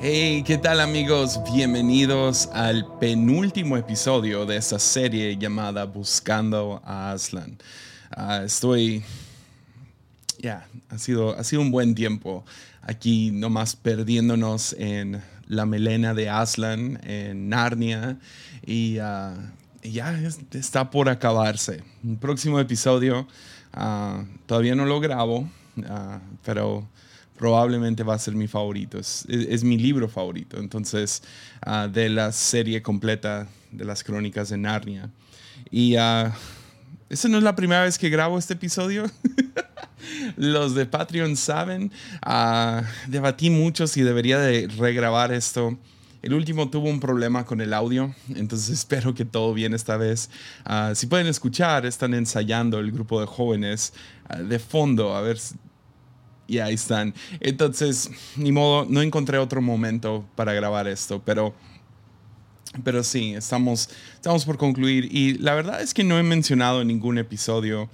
Hey, ¿qué tal amigos? Bienvenidos al penúltimo episodio de esta serie llamada Buscando a Aslan. Ah, estoy... Ya, ha, sido, ha sido un buen tiempo aquí nomás perdiéndonos en la melena de Aslan, en Narnia, y ah, ya está por acabarse. El próximo episodio ah, todavía no lo grabo, pero probablemente va a ser mi favorito. Es, es, mi libro favorito. Entonces, uh, de la serie completa de las crónicas de Narnia. Y uh, esa no es la primera vez que grabo este episodio. Los de Patreon saben. Uh, debatí mucho si debería de regrabar esto. El último tuvo un problema con el audio, entonces espero que todo bien esta vez. si pueden escuchar, están ensayando el grupo de jóvenes de fondo, a ver y ahí están. Entonces, ni modo, no encontré otro momento para grabar esto, pero, pero sí, estamos, estamos por concluir. Y la verdad es que no he mencionado en ningún episodio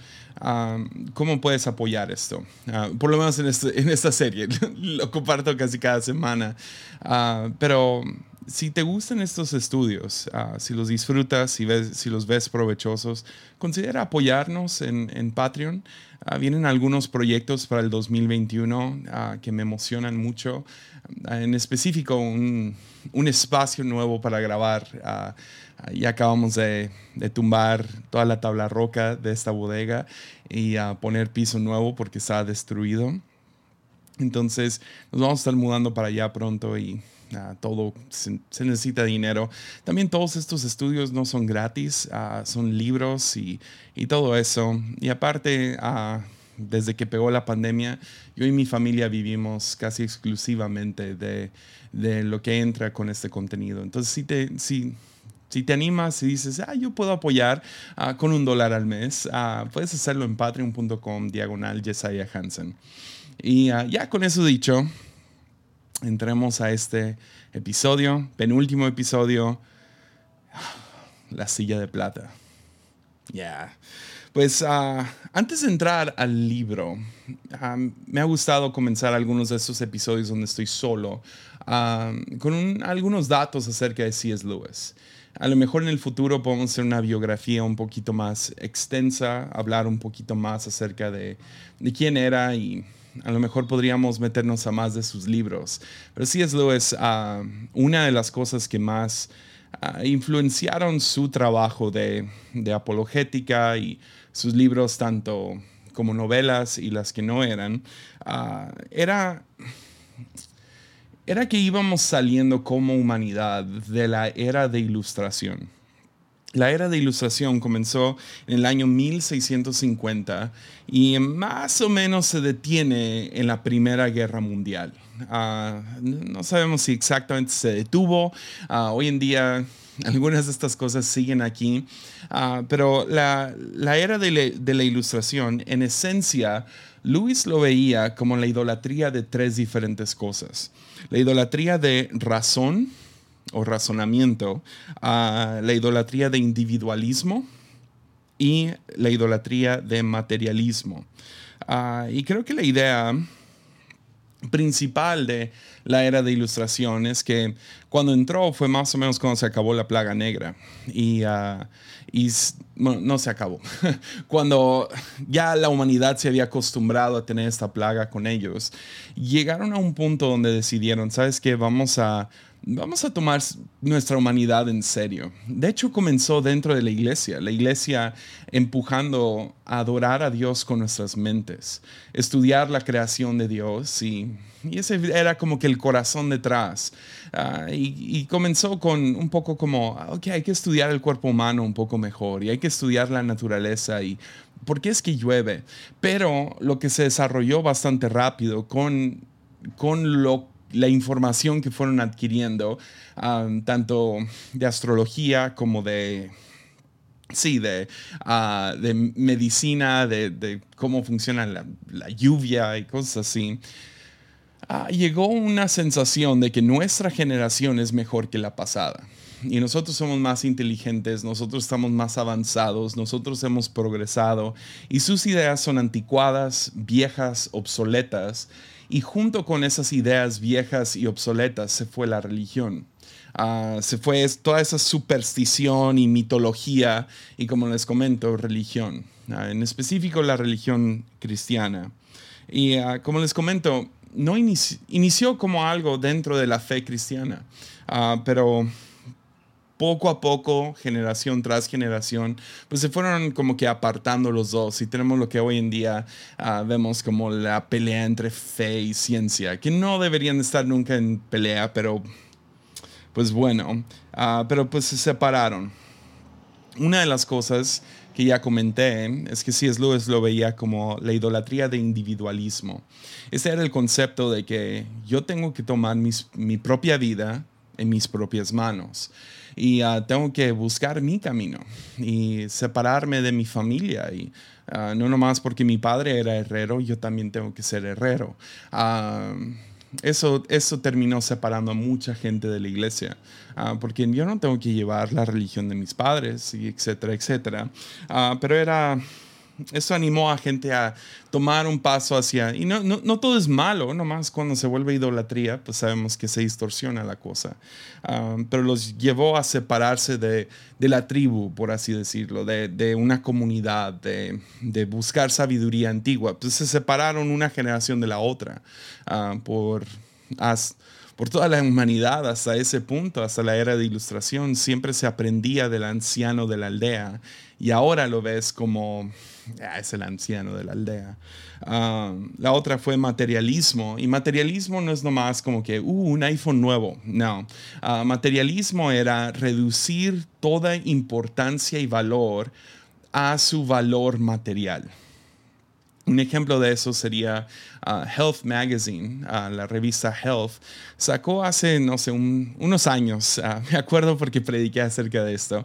cómo puedes apoyar esto. Ah, por lo menos en, este, en, esta serie, lo comparto casi cada semana. Uh, pero si te gustan estos estudios, si los disfrutas, si, ves, si los ves provechosos, considera apoyarnos en, Patreon. Ah, vienen algunos proyectos para el 2021 ah, que me emocionan mucho. Ah, en específico, un, un, espacio nuevo para grabar. ya acabamos de, de, tumbar toda la tabla roca de esta bodega y poner piso nuevo porque está destruido. Entonces, nos vamos a estar mudando para allá pronto y todo se, necesita dinero. También todos estos estudios no son gratis, ah, son libros y, y, todo eso. Y aparte, ah, desde que pegó la pandemia, yo y mi familia vivimos casi exclusivamente de, de lo que entra con este contenido. Entonces, si te... Si, si te animas y dices, ah, yo puedo apoyar ah, con un dólar al mes, puedes hacerlo en patreon.com diagonal. Y ya con eso dicho, entremos a este episodio, penúltimo episodio, la silla de plata. Ya. Pues ah, antes de entrar al libro, ah, me ha gustado comenzar algunos de estos episodios donde estoy solo ah, con algunos datos acerca de C.S. Lewis. A lo mejor en el futuro podemos hacer una biografía un poquito más extensa, hablar un poquito más acerca de, de quién era y a lo mejor podríamos meternos a más de sus libros. Pero sí es Lewis, uh, una de las cosas que más uh, influenciaron su trabajo de, de, apologética y sus libros, tanto como novelas y las que no eran, uh, era, era que íbamos saliendo como humanidad de la era de ilustración. La era de ilustración comenzó en el año 1650 y más o menos se detiene en la Primera Guerra Mundial. Ah, no sabemos si exactamente se detuvo. Ah, hoy en día algunas de estas cosas siguen aquí, ah, pero la, era de, de, la ilustración, en esencia, Luis lo veía como la idolatría de tres diferentes cosas. La idolatría de razón, o razonamiento la idolatría de individualismo y la idolatría de materialismo. Ah, y creo que la idea principal de la era de ilustración es que cuando entró fue más o menos cuando se acabó la plaga negra y, ah, y no se acabó. cuando ya la humanidad se había acostumbrado a tener esta plaga con ellos, llegaron a un punto donde decidieron, ¿sabes qué? Vamos a vamos a tomar nuestra humanidad en serio. De hecho, comenzó dentro de la iglesia, la iglesia empujando a adorar a Dios con nuestras mentes, estudiar la creación de Dios y, ese era como que el corazón detrás. Ah, y, comenzó con un poco como, ah, ok, hay que estudiar el cuerpo humano un poco mejor y hay que estudiar la naturaleza y por qué es que llueve. Pero lo que se desarrolló bastante rápido con, con lo la información que fueron adquiriendo, tanto de astrología como de, sí, de, ah, de medicina, de, cómo funciona la, lluvia y cosas así, ah, llegó una sensación de que nuestra generación es mejor que la pasada. y nosotros somos más inteligentes, nosotros estamos más avanzados, nosotros hemos progresado y sus ideas son anticuadas, viejas, obsoletas y junto con esas ideas viejas y obsoletas se fue la religión. Ah, se fue toda esa superstición y mitología y como les comento, religión, ah, en específico la religión cristiana. Y como les comento, no inició como algo dentro de la fe cristiana, pero poco a poco, generación tras generación, pues se fueron como que apartando los dos y tenemos lo que hoy en día vemos como la pelea entre fe y ciencia, que no deberían estar nunca en pelea, pero pues bueno, ah, pero pues se separaron. Una de las cosas que ya comenté es que C.S. Lewis lo veía como la idolatría de individualismo. Ese era el concepto de que yo tengo que tomar mi propia vida en mis propias manos y ah, tengo que buscar mi camino y separarme de mi familia y uh, no nomás porque mi padre era herrero, yo también tengo que ser herrero eso, eso terminó separando a mucha gente de la iglesia, ah, porque yo no tengo que llevar la religión de mis padres, y etcétera, etcétera. Ah, pero era, eso animó a gente a tomar un paso hacia, y no, no, todo es malo, nomás cuando se vuelve idolatría, pues sabemos que se distorsiona la cosa, pero los llevó a separarse de, de, la tribu, por así decirlo, de, de una comunidad, de, de, buscar sabiduría antigua, pues se separaron una generación de la otra por por toda la humanidad hasta ese punto, hasta la era de ilustración, siempre se aprendía del anciano de la aldea y ahora lo ves como ah, es el anciano de la aldea. La otra fue materialismo y materialismo no es nomás como que uh, un iPhone nuevo, no. Ah, materialismo era reducir toda importancia y valor a su valor material. Un ejemplo de eso sería uh, Health Magazine, uh, la revista Health, sacó hace, no sé, unos años, uh, me acuerdo porque prediqué acerca de esto,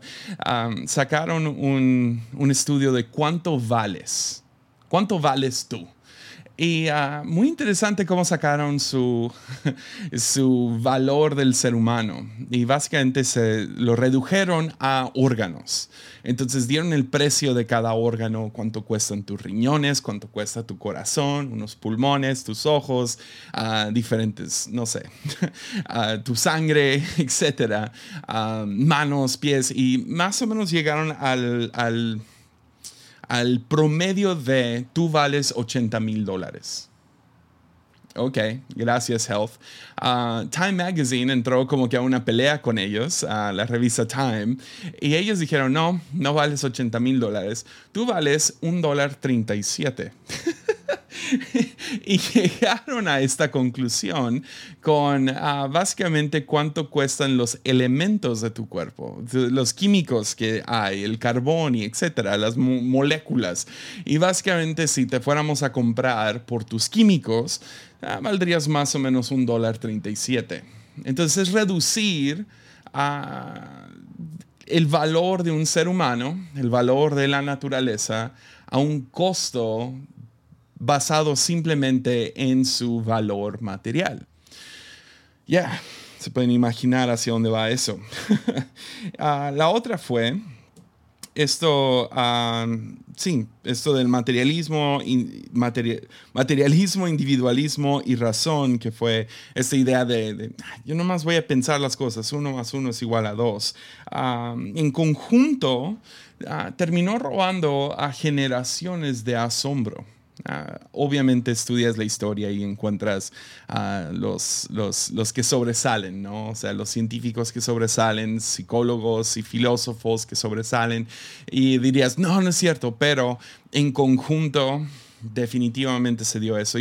sacaron un, un estudio de cuánto vales, cuánto vales tú. Y uh, muy interesante cómo sacaron su, su valor del ser humano. Y básicamente se lo redujeron a órganos. Entonces dieron el precio de cada órgano, cuánto cuestan tus riñones, cuánto cuesta tu corazón, unos pulmones, tus ojos, uh, diferentes, no sé, uh, tu sangre, etcétera, manos, pies. Y más o menos llegaron al al promedio de tú vales 80 mil dólares. Ok, gracias Health. Ah, Time Magazine entró como que a una pelea con ellos, a la revista Time, y ellos dijeron, no, no vales 80 mil dólares, tú vales un dólar 37. y llegaron a esta conclusión con ah, básicamente cuánto cuestan los elementos de tu cuerpo, los químicos que hay, el carbón y etcétera, las moléculas. Y básicamente si te fuéramos a comprar por tus químicos, ah, valdrías más o menos un dólar 37. Entonces reducir a el valor de un ser humano, el valor de la naturaleza, a un costo basado simplemente en su valor material. Ya, se pueden imaginar hacia dónde va eso. Ah, la otra fue esto, ah, sí, esto del materialismo, materialismo, individualismo y razón, que fue esta idea de, de, yo nomás voy a pensar las cosas, uno más uno es igual a dos. Ah, en conjunto, terminó robando a generaciones de asombro. Ah, obviamente estudias la historia y encuentras a los, los, los, que sobresalen, ¿no? O sea, los científicos que sobresalen, psicólogos y filósofos que sobresalen, y dirías, no, no es cierto, pero en conjunto definitivamente se dio eso.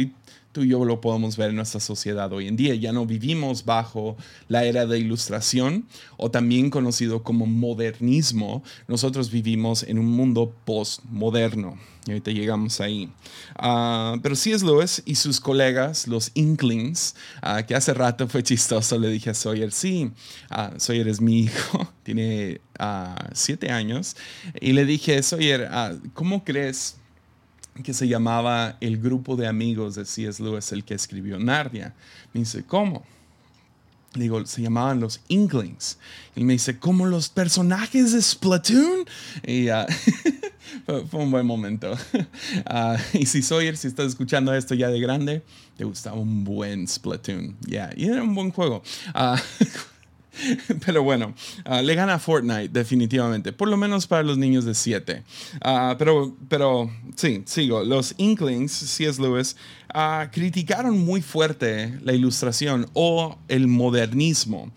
Tú y yo lo podemos ver en nuestra sociedad hoy en día. Ya no vivimos bajo la era de ilustración o también conocido como modernismo. Nosotros vivimos en un mundo postmoderno. Y ahorita llegamos ahí. Uh, pero es Lewis y sus colegas, los Inklings, ah, que hace rato fue chistoso, le dije a Sawyer, sí, uh, Sawyer es mi hijo, tiene siete años. Y le dije, Sawyer, ¿cómo crees? Que se llamaba El grupo de amigos de C.S. Lewis, el que escribió Narnia. Me dice, ¿cómo? digo, se llamaban los Inklings. Y me dice, ¿como los personajes de Splatoon? Y fue, un buen momento. Uh, y si Sawyer, si estás escuchando esto ya de grande, te gustaba un buen Splatoon. Ya, y era un buen juego. Uh, Pero bueno, uh, le gana Fortnite definitivamente, por lo menos para los niños de 7. Uh, pero, pero sí, sigo. Los Inklings, C.S. Lewis, uh, criticaron muy fuerte la ilustración o el modernismo.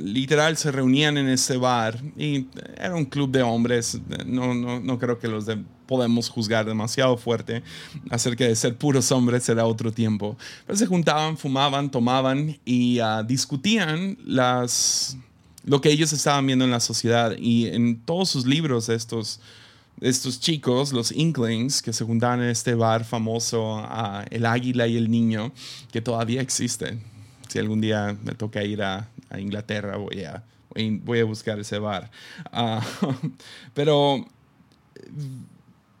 literal, se reunían en ese bar y era un club de hombres. No, no, no creo que los de podemos juzgar demasiado fuerte acerca de ser puros hombres era otro tiempo. Pero se juntaban, fumaban, tomaban y uh, discutían las, lo que ellos estaban viendo en la sociedad. Y en todos sus libros estos, estos chicos, los Inklings, que se juntaban en este bar famoso, uh, El Águila y el Niño, que todavía existe. Si algún día me toca ir a, Inglaterra, voy a, voy a buscar ese bar. Uh, pero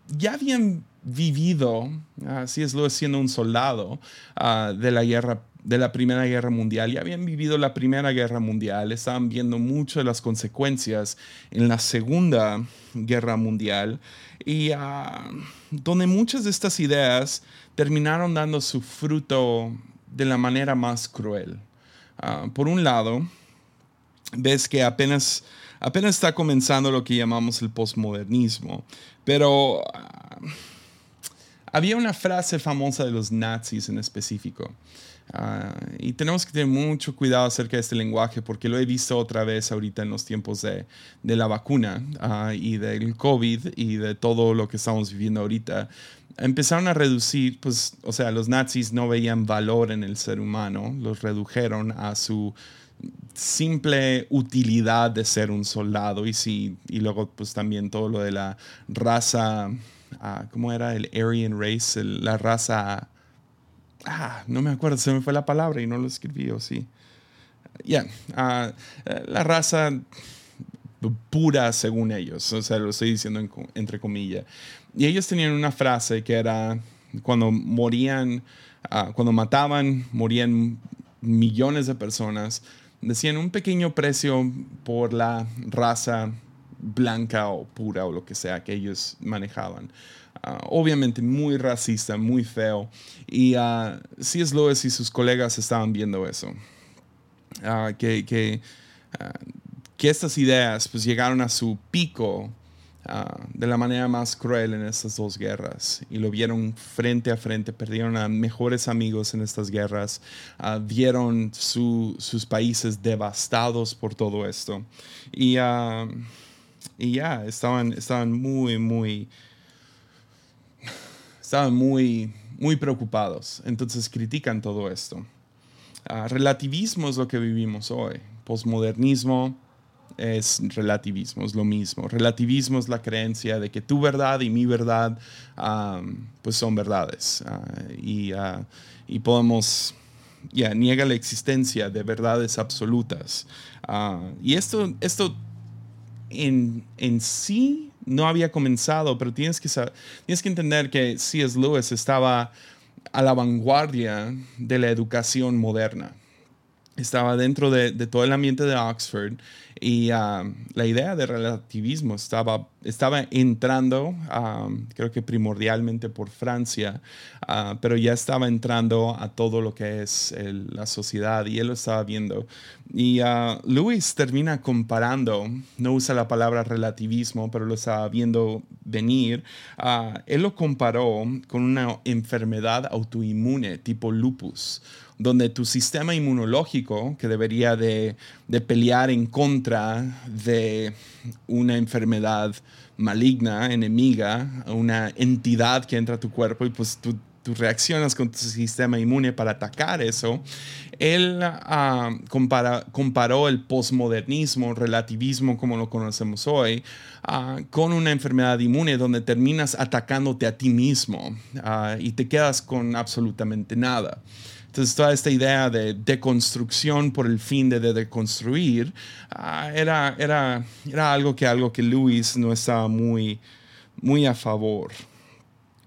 ya habían vivido, así es lo siendo un soldado uh, de la guerra de la Primera Guerra Mundial, ya habían vivido la Primera Guerra Mundial, estaban viendo mucho de las consecuencias en la Segunda Guerra Mundial y uh, donde muchas de estas ideas terminaron dando su fruto de la manera más cruel. Uh, por un lado, ves que apenas apenas está comenzando lo que llamamos el postmodernismo. Pero ah, había una frase famosa de los nazis en específico. Ah, y tenemos que tener mucho cuidado acerca de este lenguaje porque lo he visto otra vez ahorita en los tiempos de, de la vacuna uh, y del COVID y de todo lo que estamos viviendo ahorita. Empezaron a reducir, pues, o sea, los nazis no veían valor en el ser humano, los redujeron a su simple utilidad de ser un soldado y, sí, y luego pues también todo lo de la raza, uh, ¿cómo era? El Aryan Race, la raza... Ah, no me acuerdo, se me fue la palabra y no lo escribí, o sí. Ya, ah, la raza pura según ellos, o sea, lo estoy diciendo entre comillas. Y ellos tenían una frase que era, cuando morían, ah, cuando mataban, morían millones de personas, decían un pequeño precio por la raza blanca o pura o lo que sea que ellos manejaban. Ah, obviamente muy racista, muy feo. Y uh, C.S. Lewis y sus colegas estaban viendo eso. Ah, que, que, que estas ideas pues llegaron a su pico Ah, de la manera más cruel en estas dos guerras y lo vieron frente a frente, perdieron a mejores amigos en estas guerras, uh, vieron sus países devastados por todo esto y, uh, y ya estaban, estaban muy, muy, estaban muy, muy preocupados, entonces critican todo esto. relativismo es lo que vivimos hoy, posmodernismo, es relativismo, es lo mismo. Relativismo es la creencia de que tu verdad y mi verdad pues son verdades ah, y, uh, y, podemos, ya, niega la existencia de verdades absolutas. Ah, y esto, esto en, en, sí no había comenzado, pero tienes que, tienes que entender que C.S. Lewis estaba a la vanguardia de la educación moderna estaba dentro de, todo el ambiente de Oxford y um, la idea de relativismo estaba, estaba entrando, um, creo que primordialmente por Francia, uh, pero ya estaba entrando a todo lo que es la sociedad y él lo estaba viendo. Y uh, Lewis termina comparando, no usa la palabra relativismo, pero lo estaba viendo venir, uh, él lo comparó con una enfermedad autoinmune tipo lupus donde tu sistema inmunológico, que debería de, pelear en contra de una enfermedad maligna, enemiga, una entidad que entra a tu cuerpo y pues tú, reaccionas con tu sistema inmune para atacar eso, él ah, comparó el posmodernismo, relativismo como lo conocemos hoy, ah, con una enfermedad inmune donde terminas atacándote a ti mismo ah, y te quedas con absolutamente nada. Entonces, toda esta idea de deconstrucción por el fin de, deconstruir ah, era, era, era algo que, algo que Lewis no estaba muy, muy a favor.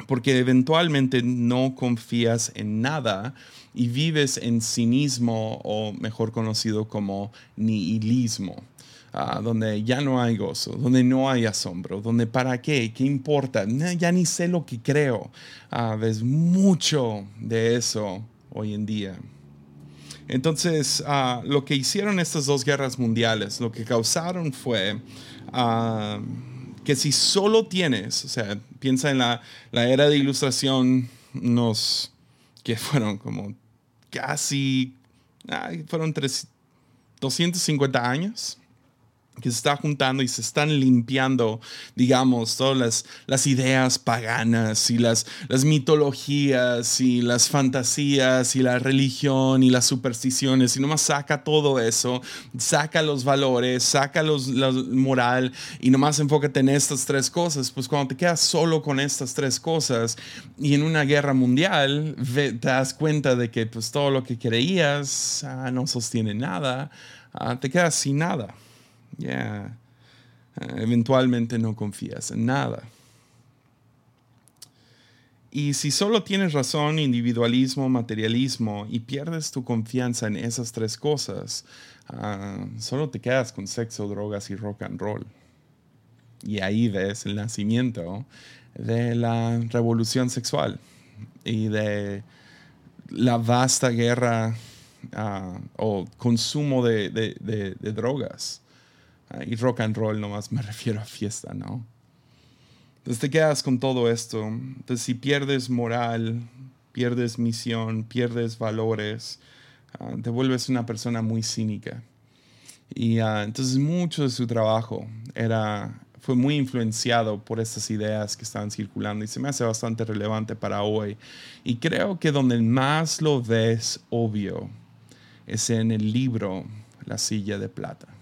porque eventualmente no confías en nada y vives en cinismo o mejor conocido como nihilismo. Ah, donde ya no hay gozo, donde no hay asombro, donde para qué, qué importa, ya ni sé lo que creo. Ah, ves mucho de eso hoy en día. Entonces, ah, lo que hicieron estas dos guerras mundiales, lo que causaron fue que si solo tienes, o sea, piensa en la, la era de ilustración, unos que fueron como casi, fueron 250 años que se está juntando y se están limpiando, digamos, todas las, ideas paganas y las, las mitologías y las fantasías y la religión y las supersticiones y nomás saca todo eso, saca los valores, saca los, la moral y nomás enfócate en estas tres cosas, pues cuando te quedas solo con estas tres cosas y en una guerra mundial te das cuenta de que pues todo lo que creías ah, no sostiene nada, ah, te quedas sin nada ya eh, eventualmente no confías en nada. Y si solo tienes razón, individualismo, materialismo y pierdes tu confianza en esas tres cosas, ah, solo te quedas con sexo, drogas y rock and roll. Y ahí ves el nacimiento de la revolución sexual y de la vasta guerra ah, o consumo de drogas y rock and roll nomás me refiero a fiesta, ¿no? Entonces te quedas con todo esto. Entonces si pierdes moral, pierdes misión, pierdes valores, ah, te vuelves una persona muy cínica. Y uh, entonces mucho de su trabajo era, fue muy influenciado por estas ideas que estaban circulando y se me hace bastante relevante para hoy. Y creo que donde más lo ves obvio es en el libro La silla de plata.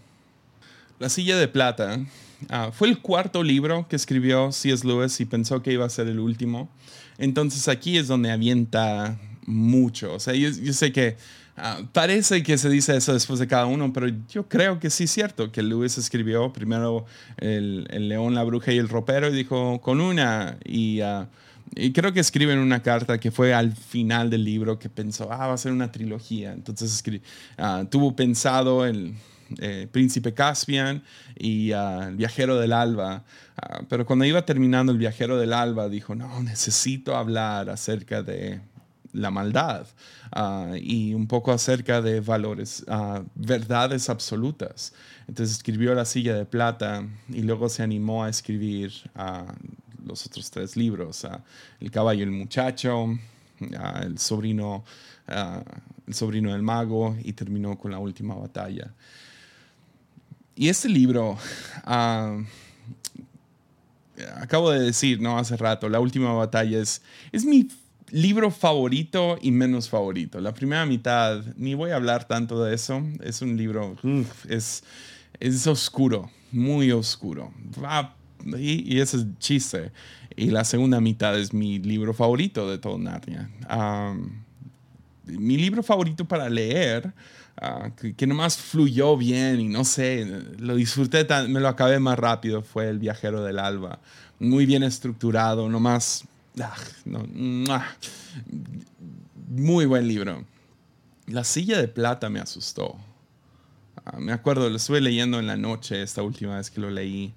La silla de plata ah, fue el cuarto libro que escribió C.S. Lewis y pensó que iba a ser el último. Entonces aquí es donde avienta mucho. O sea, yo, sé que ah, parece que se dice eso después de cada uno, pero yo creo que sí es cierto que Lewis escribió primero el, león, la bruja y el ropero y dijo con una y... Ah, creo que escribe en una carta que fue al final del libro que pensó, ah, va a ser una trilogía. Entonces tuvo pensado el, eh, Príncipe Caspian y uh, El Viajero del Alba. Ah, pero cuando iba terminando El Viajero del Alba, dijo, no, necesito hablar acerca de la maldad ah, y un poco acerca de valores, verdades absolutas. Entonces escribió La silla de plata y luego se animó a escribir los otros tres libros, El caballo y el muchacho, el sobrino, el sobrino del mago y terminó con la última batalla. Y este libro, ah, acabo de decir, ¿no? Hace rato, La Última Batalla es, es mi libro favorito y menos favorito. La primera mitad, ni voy a hablar tanto de eso, es un libro, es, es oscuro, muy oscuro. y, ese es chiste. Y la segunda mitad es mi libro favorito de todo Narnia. Ah, mi libro favorito para leer Ah, que, nomás fluyó bien y no sé, lo disfruté, me lo acabé más rápido, fue El Viajero del Alba. Muy bien estructurado, nomás... Ah, muy buen libro. La silla de plata me asustó. Ah, me acuerdo, lo estuve leyendo en la noche esta última vez que lo leí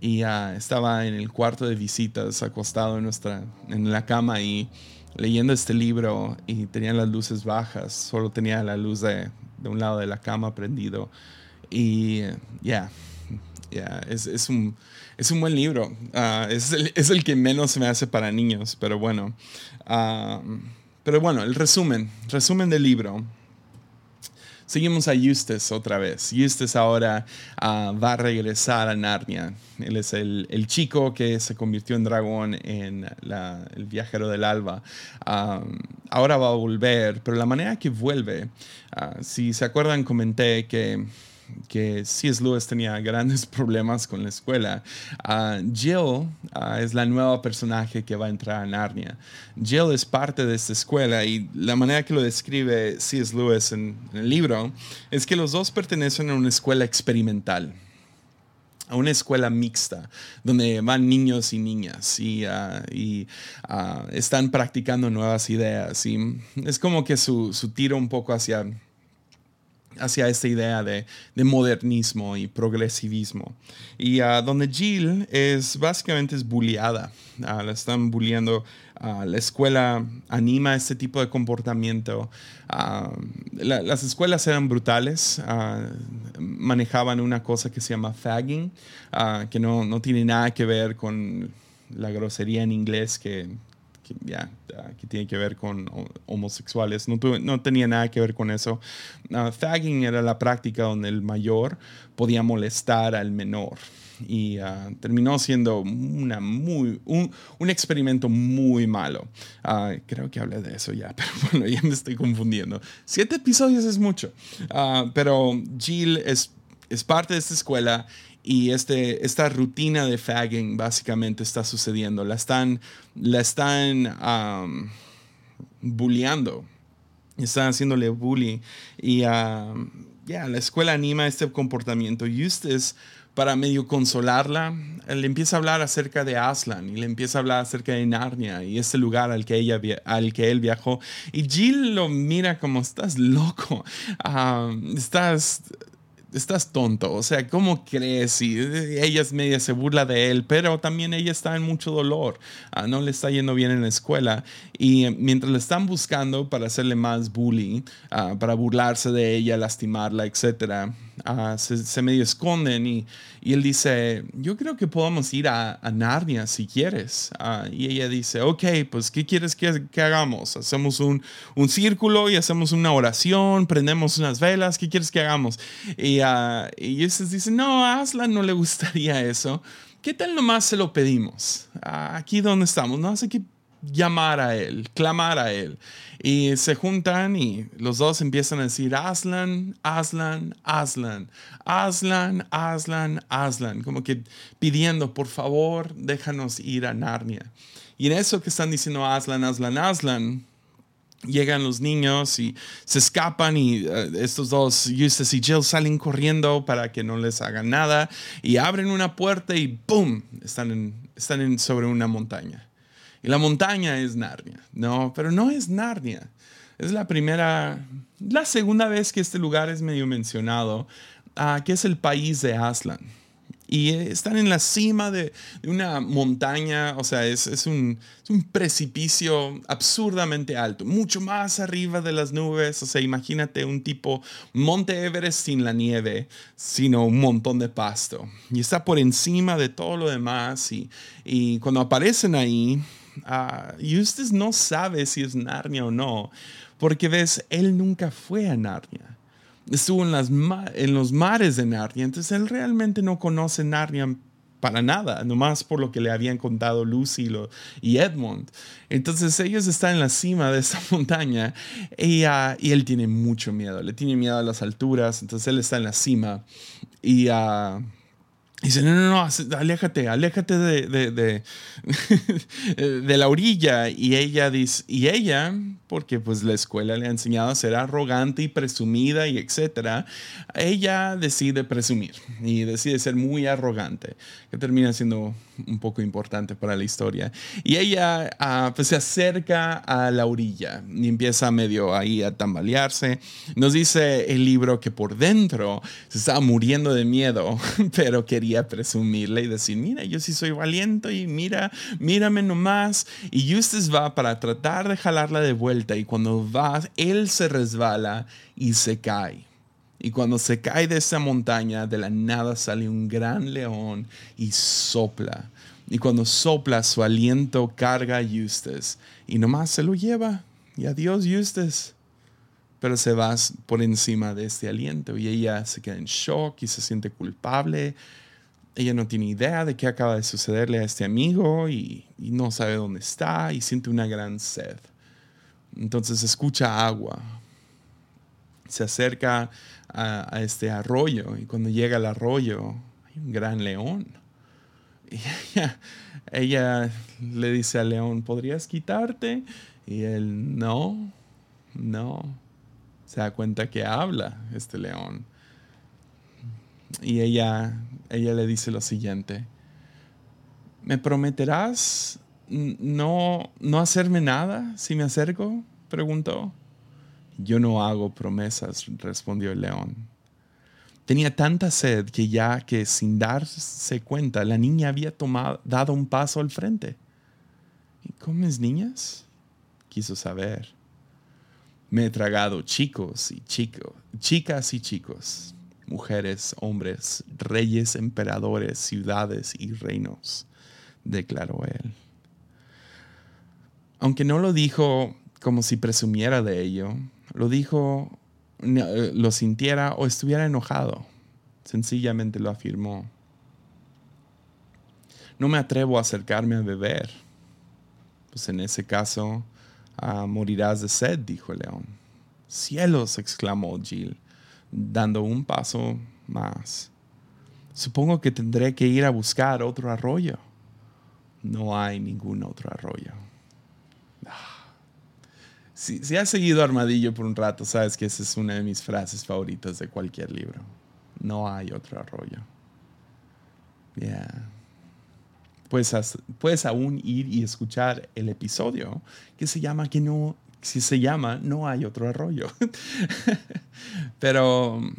y estaba en el cuarto de visitas acostado en, nuestra, en la cama y leyendo este libro y tenía las luces bajas, solo tenía la luz de, de un lado de la cama prendido. Y ya, es, es, un, es un buen libro. Ah, es, el, es, el, que menos me hace para niños, pero bueno. Ah, pero bueno, el resumen, resumen del libro. Seguimos a Eustace otra vez. Eustace ahora ah, va a regresar a Narnia. Él es el, chico que se convirtió en dragón en el viajero del alba. Ah, ahora va a volver, pero la manera que vuelve, ah, si se acuerdan, comenté que que C.S. Lewis tenía grandes problemas con la escuela. Uh, Jill uh, es la nueva personaje que va a entrar a Narnia. Jill es parte de esta escuela y la manera que lo describe C.S. Lewis en, el libro es que los dos pertenecen a una escuela experimental. a una escuela mixta donde van niños y niñas y, ah, ah, están practicando nuevas ideas. Y es como que su, su tiro un poco hacia hacia esta idea de, modernismo y progresivismo. Y uh, donde Jill es básicamente es bulliada, uh, la están bulliando, uh, la escuela anima este tipo de comportamiento. las escuelas eran brutales, manejaban una cosa que se llama fagging, que no, no tiene nada que ver con la grosería en inglés que, que, ya, que tiene que ver con homosexuales. No, no tenía nada que ver con eso. fagging era la práctica donde el mayor podía molestar al menor. Y ah, terminó siendo una muy, un, un experimento muy malo. Ah, creo que hablé de eso ya, pero bueno, ya me estoy confundiendo. Siete episodios es mucho. Pero Jill es, es parte de esta escuela y este, esta rutina de fagging básicamente está sucediendo. La están, la están um, bulleando. Están haciéndole bullying. Y ya, la escuela anima este comportamiento. Eustace, para medio consolarla, le empieza a hablar acerca de Aslan y le empieza a hablar acerca de Narnia y ese lugar al que, ella, al que él viajó. Y Jill lo mira como, estás loco, estás estás tonto, o sea, ¿cómo crees? Y ella es media se burla de él, pero también ella está en mucho dolor, ah, no le está yendo bien en la escuela y mientras le están buscando para hacerle más bullying, ah, para burlarse de ella, lastimarla, etcétera, ah, se, medio esconden y, y, él dice, yo creo que podemos ir a, Narnia si quieres. y ella dice, ok, pues ¿qué quieres que, que hagamos? Hacemos un, círculo y hacemos una oración, prendemos unas velas, ¿qué quieres que hagamos? Y y ellos dicen, no, a Aslan no le gustaría eso. ¿Qué tal nomás se lo pedimos? aquí donde estamos, no hace que llamar a él, clamar a él. Y se juntan y los dos empiezan a decir, Aslan, Aslan, Aslan, Aslan, Aslan, Aslan, como que pidiendo, por favor, déjanos ir a Narnia. Y en eso que están diciendo Aslan, Aslan, Aslan, llegan los niños y se escapan y eh, estos dos, Eustace y Jill, salen corriendo para que no les hagan nada y abren una puerta y ¡boom! Están, están sobre una montaña. Y la montaña es Narnia, ¿no? Pero no es Narnia. Es la primera, la segunda vez que este lugar es medio mencionado, uh, que es el país de Aslan y están en la cima de, una montaña, o sea, es, un, precipicio absurdamente alto, mucho más arriba de las nubes, o sea, imagínate un tipo Monte Everest sin la nieve, sino un montón de pasto, y está por encima de todo lo demás, y, y cuando aparecen ahí, uh, Eustace no sabe si es Narnia o no, porque ves, él nunca fue a Narnia estuvo en, los mares de Narnia, entonces él realmente no conoce Narnia para nada, nomás por lo que le habían contado Lucy y Edmund. Entonces ellos están en la cima de esa montaña y, uh, y, él tiene mucho miedo, le tiene miedo a las alturas, entonces él está en la cima y... Uh, dice, no, no, no, aléjate, aléjate de, de, de, de, la orilla. Y ella dice, y ella, porque pues la escuela le ha enseñado a ser arrogante y presumida y etcétera, ella decide presumir y decide ser muy arrogante, que termina siendo un poco importante para la historia. Y ella ah, pues se acerca a la orilla y empieza medio ahí a tambalearse. Nos dice el libro que por dentro se estaba muriendo de miedo, pero quería presumirle y decir, mira, yo sí soy valiente y mira, mírame nomás. Y Eustace va para tratar de jalarla de vuelta y cuando va, él se resbala y se cae. Y cuando se cae de esa montaña, de la nada sale un gran león y sopla. Y cuando sopla, su aliento carga a Eustace y nomás se lo lleva. Y adiós, Eustace. Pero se va por encima de este aliento y ella se queda en shock y se siente culpable. Ella no tiene idea de qué acaba de sucederle a este amigo y no sabe dónde está y siente una gran sed. Entonces escucha agua. Se acerca a, este arroyo y cuando llega al arroyo hay un gran león. Y ella, le dice al león, ¿podrías quitarte? Y él, no, no. Se da cuenta que habla este león. Y ella, ella le dice lo siguiente. ¿Me prometerás no, no hacerme nada si me acerco? preguntó. Yo no hago promesas, respondió el león. Tenía tanta sed que ya que sin darse cuenta la niña había tomado, dado un paso al frente. ¿Y comes niñas? Quiso saber. Me he tragado chicos y chicos, chicas y chicos, mujeres, hombres, reyes, emperadores, ciudades y reinos, declaró él. Aunque no lo dijo como si presumiera de ello, lo dijo, eh, lo sintiera o estuviera enojado. Sencillamente lo afirmó. No me atrevo a acercarme a beber. Pues en ese caso, ah, morirás de sed, dijo el león. Cielos, exclamó Jill, dando un paso más. Supongo que tendré que ir a buscar otro arroyo. No hay ningún otro arroyo. Si, has seguido Armadillo por un rato, sabes que esa es una de mis frases favoritas de cualquier libro. No hay otro arroyo. Yeah. Puedes, puedes aún ir y escuchar el episodio que se llama que no, si se llama No hay otro arroyo. Pero mm,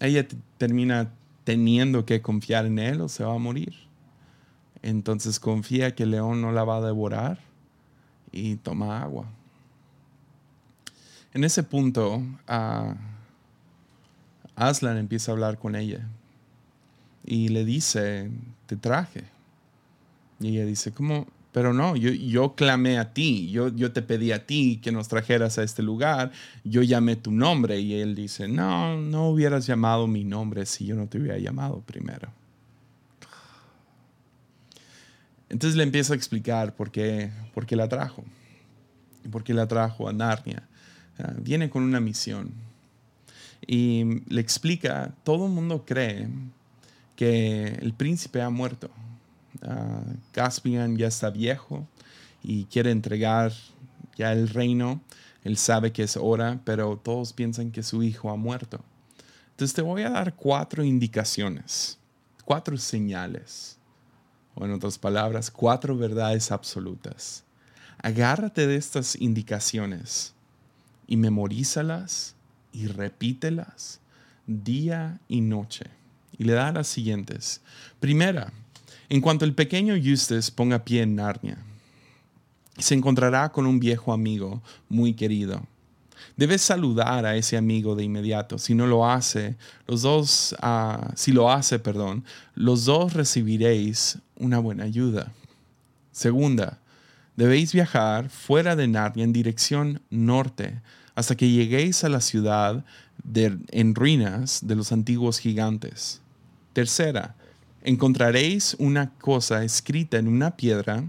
ella termina teniendo que confiar en él o se va a morir. Entonces confía que el león no la va a devorar y toma agua. En ese punto, Aslan empieza a hablar con ella y le dice, te traje. Y ella dice, ¿cómo? Pero no, yo, yo clamé a ti, yo, yo te pedí a ti que nos trajeras a este lugar, yo llamé tu nombre y él dice, no, no hubieras llamado mi nombre si yo no te hubiera llamado primero. Entonces le empieza a explicar por qué, por qué la trajo, por qué la trajo a Narnia. Ah, viene con una misión y le explica, todo el mundo cree que el príncipe ha muerto. Uh, ya está viejo y quiere entregar ya el reino. Él sabe que es hora, pero todos piensan que su hijo ha muerto. Entonces te voy a dar cuatro indicaciones, cuatro señales, o en otras palabras, cuatro verdades absolutas. Agárrate de estas indicaciones y memorízalas y repítelas día y noche. Y le da las siguientes. Primera, en cuanto el pequeño Eustace ponga pie en Narnia, se encontrará con un viejo amigo muy querido. Debes saludar a ese amigo de inmediato. Si no lo hace, los dos, uh, si lo hace, perdón, los dos recibiréis una buena ayuda. Segunda, debéis viajar fuera de Narnia en dirección norte hasta que lleguéis a la ciudad en ruinas de los antiguos gigantes. Tercera, encontraréis una cosa escrita en una piedra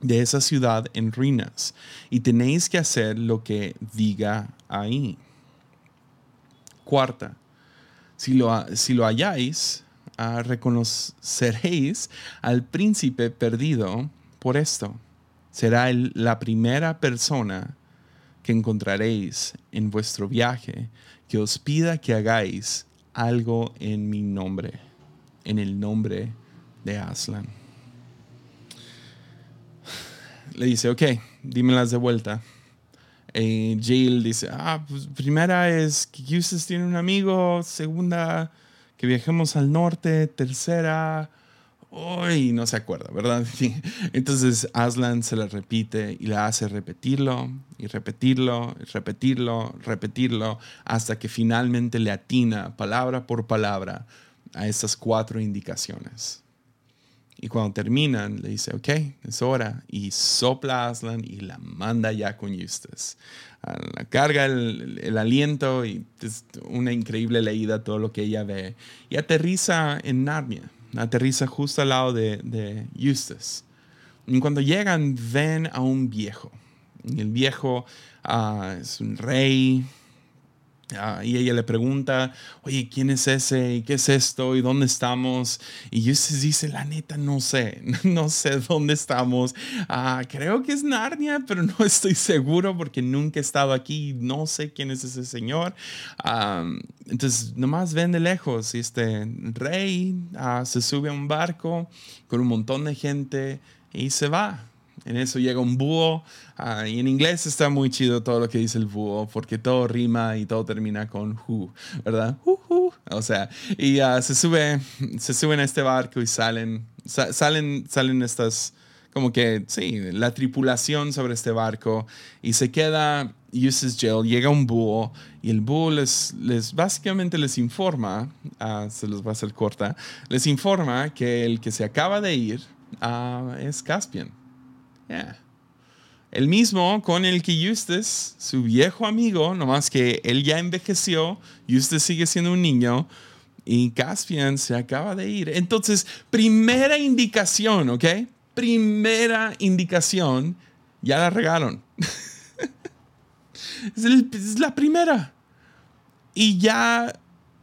de esa ciudad en ruinas y tenéis que hacer lo que diga ahí. Cuarta, si lo, si lo halláis, ah, reconoceréis al príncipe perdido por esto. Será la primera persona que encontraréis en vuestro viaje que os pida que hagáis algo en mi nombre, en el nombre de Aslan. Le dice, ok, dímelas de vuelta. Y Jill dice, ah, pues primera es que Eustace tiene un amigo, segunda, que viajemos al norte, tercera, uy, no se acuerda, ¿verdad? Entonces Aslan se la repite y la hace repetirlo y repetirlo, y repetirlo, repetirlo, hasta que finalmente le atina palabra por palabra a esas cuatro indicaciones. Y cuando terminan, le dice, ok, es hora. Y sopla Aslan y la manda ya con Eustace. Ah, la carga el, el, aliento y es una increíble leída todo lo que ella ve. Y aterriza en Narnia aterriza justo al lado de, de Eustace. Y cuando llegan, ven a un viejo. El viejo ah, es un rey Ah, y ella le pregunta, oye, ¿quién es ese? ¿Y qué es esto? ¿Y dónde estamos? Y Eustace dice, la neta, no sé, no sé dónde estamos. Ah, creo que es Narnia, pero no estoy seguro porque nunca he estado aquí. No sé quién es ese señor. Ah, entonces, nomás ven de lejos y este rey se sube a un barco con un montón de gente y se va. En eso llega un búho. Ah, y en inglés está muy chido todo lo que dice el búho, porque todo rima y todo termina con who, ¿verdad? O sea, y uh, se, sube, se suben a este barco y salen, salen, salen estas, como que, sí, la tripulación sobre este barco y se queda Uses Jail, llega un búho y el búho les, les básicamente les informa, uh, se los va a hacer corta, les informa que el que se acaba de ir es Caspian el mismo con el que Eustace, su viejo amigo, nomás que él ya envejeció, Eustace sigue siendo un niño y Caspian se acaba de ir. Entonces, primera indicación, ¿ok? Primera indicación, ya la regaron. es, la primera. Y ya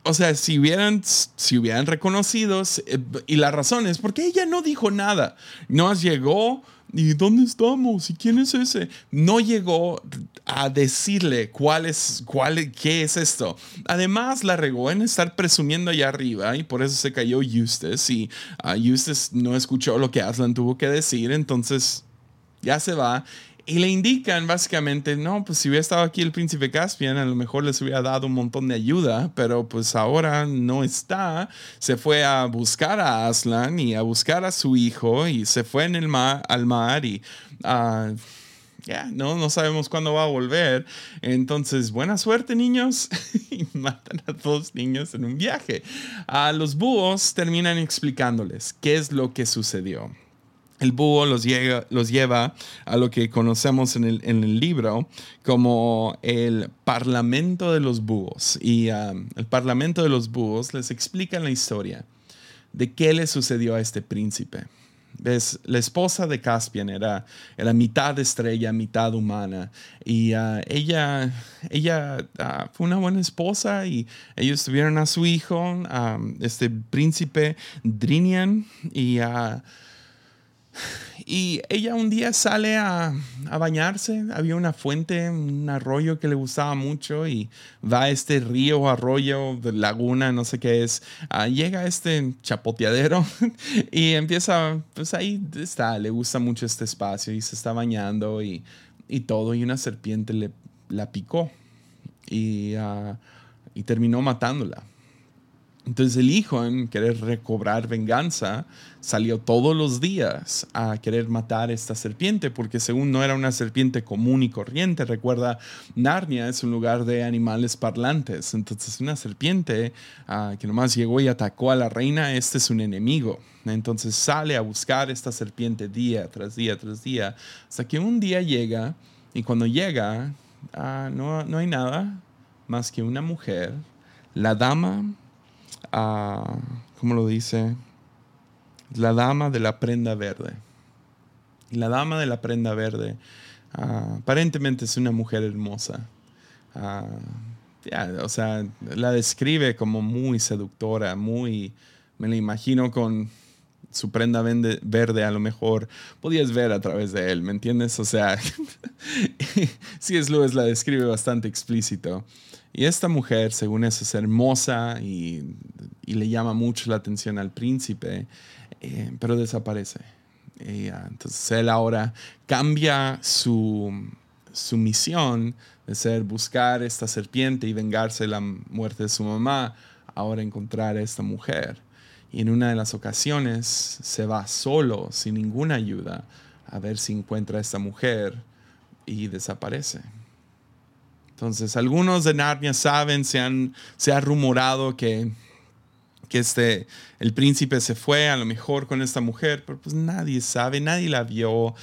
o sea, si hubieran, si hubieran reconocido, eh, y la razón es porque ella no dijo nada. No llegó, ¿Y dónde estamos? ¿Y quién es ese? No llegó a decirle cuál es, cuál, qué es esto. Además, la regó en estar presumiendo allá arriba y por eso se cayó Eustace. Y uh, Eustace no escuchó lo que Aslan tuvo que decir, entonces ya se va. Y le indican básicamente, no, pues si hubiera estado aquí el príncipe Caspian, a lo mejor les hubiera dado un montón de ayuda, pero pues ahora no está. Se fue a buscar a Aslan y a buscar a su hijo y se fue en el mar, al mar y... Uh, ya, no, no sabemos cuándo va a volver. Entonces, buena suerte, niños. y matan a dos niños en un viaje. A los búhos terminan explicándoles qué es lo que sucedió. El búho los, los lleva a lo que conocemos en el, en el libro como el Parlamento de los Búhos. Y um, el Parlamento de los Búhos les explica la historia de qué le sucedió a este príncipe. ¿Ves? La esposa de Caspian era, era mitad estrella, mitad humana. Y uh, ella, ella uh, fue una buena esposa y ellos tuvieron a su hijo, um, este príncipe Drinian. Y uh, y ella un día sale a, bañarse, había una fuente, un arroyo que le gustaba mucho y va a este río, arroyo, laguna, no sé qué es, ah, llega a este chapoteadero y empieza, pues ahí está, le gusta mucho este espacio y se está bañando y, todo y una serpiente le, la picó y, ah, y terminó matándola. Entonces el hijo, en querer recobrar venganza, salió todos los días a querer matar a esta serpiente, porque según no era una serpiente común y corriente, recuerda, Narnia es un lugar de animales parlantes, entonces una serpiente uh, que nomás llegó y atacó a la reina, este es un enemigo. Entonces sale a buscar esta serpiente día tras día tras día, hasta que un día llega, y cuando llega, uh, no, no hay nada más que una mujer, la dama ¿cómo lo dice? La dama de la prenda verde. La dama de la prenda verde aparentemente es una mujer hermosa. o sea, la describe como muy seductora, muy, me la imagino con su prenda verde, a lo mejor podías ver a través de él, ¿me entiendes? O sea, es Lewis la describe bastante explícito. Y esta mujer, según eso, es hermosa y, le llama mucho la atención al príncipe, eh, pero desaparece. entonces él ahora cambia su, su misión de ser buscar esta serpiente y vengarse de la muerte de su mamá, ahora encontrar a esta mujer. Y en una de las ocasiones se va solo, sin ninguna ayuda, a ver si encuentra a esta mujer y desaparece. Entonces, algunos de Narnia saben, se, han, se ha rumorado que, que este, el príncipe se fue a lo mejor con esta mujer, pero pues nadie sabe, nadie la vio.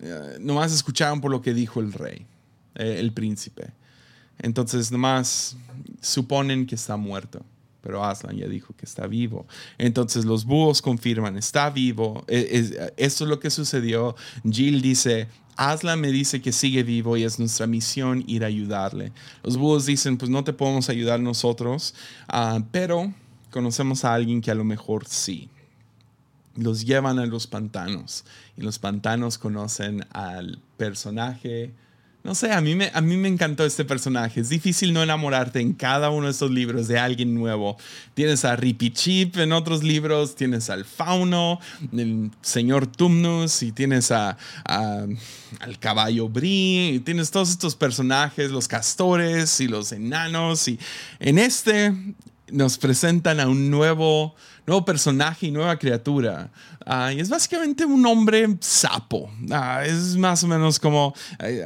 Eh, nomás escucharon por lo que dijo el rey, eh, el príncipe. Entonces, nomás suponen que está muerto. Pero Aslan ya dijo que está vivo. Entonces los búhos confirman, está vivo. E, esto es lo que sucedió. Jill dice, Aslan me dice que sigue vivo y es nuestra misión ir a ayudarle. Los búhos dicen, pues no te podemos ayudar nosotros, ah, pero conocemos a alguien que a lo mejor sí. Los llevan a los pantanos y los pantanos conocen al personaje no sé, a mí, me, a mí me encantó este personaje. Es difícil no enamorarte en cada uno de estos libros de alguien nuevo. Tienes a Rippy Chip en otros libros, tienes al Fauno, el señor Tumnus, y tienes a, al caballo Bri, y tienes todos estos personajes, los castores y los enanos. Y en este nos presentan a un nuevo nuevo personaje y nueva criatura. Ah, y es básicamente un hombre sapo. Ah, es más o menos como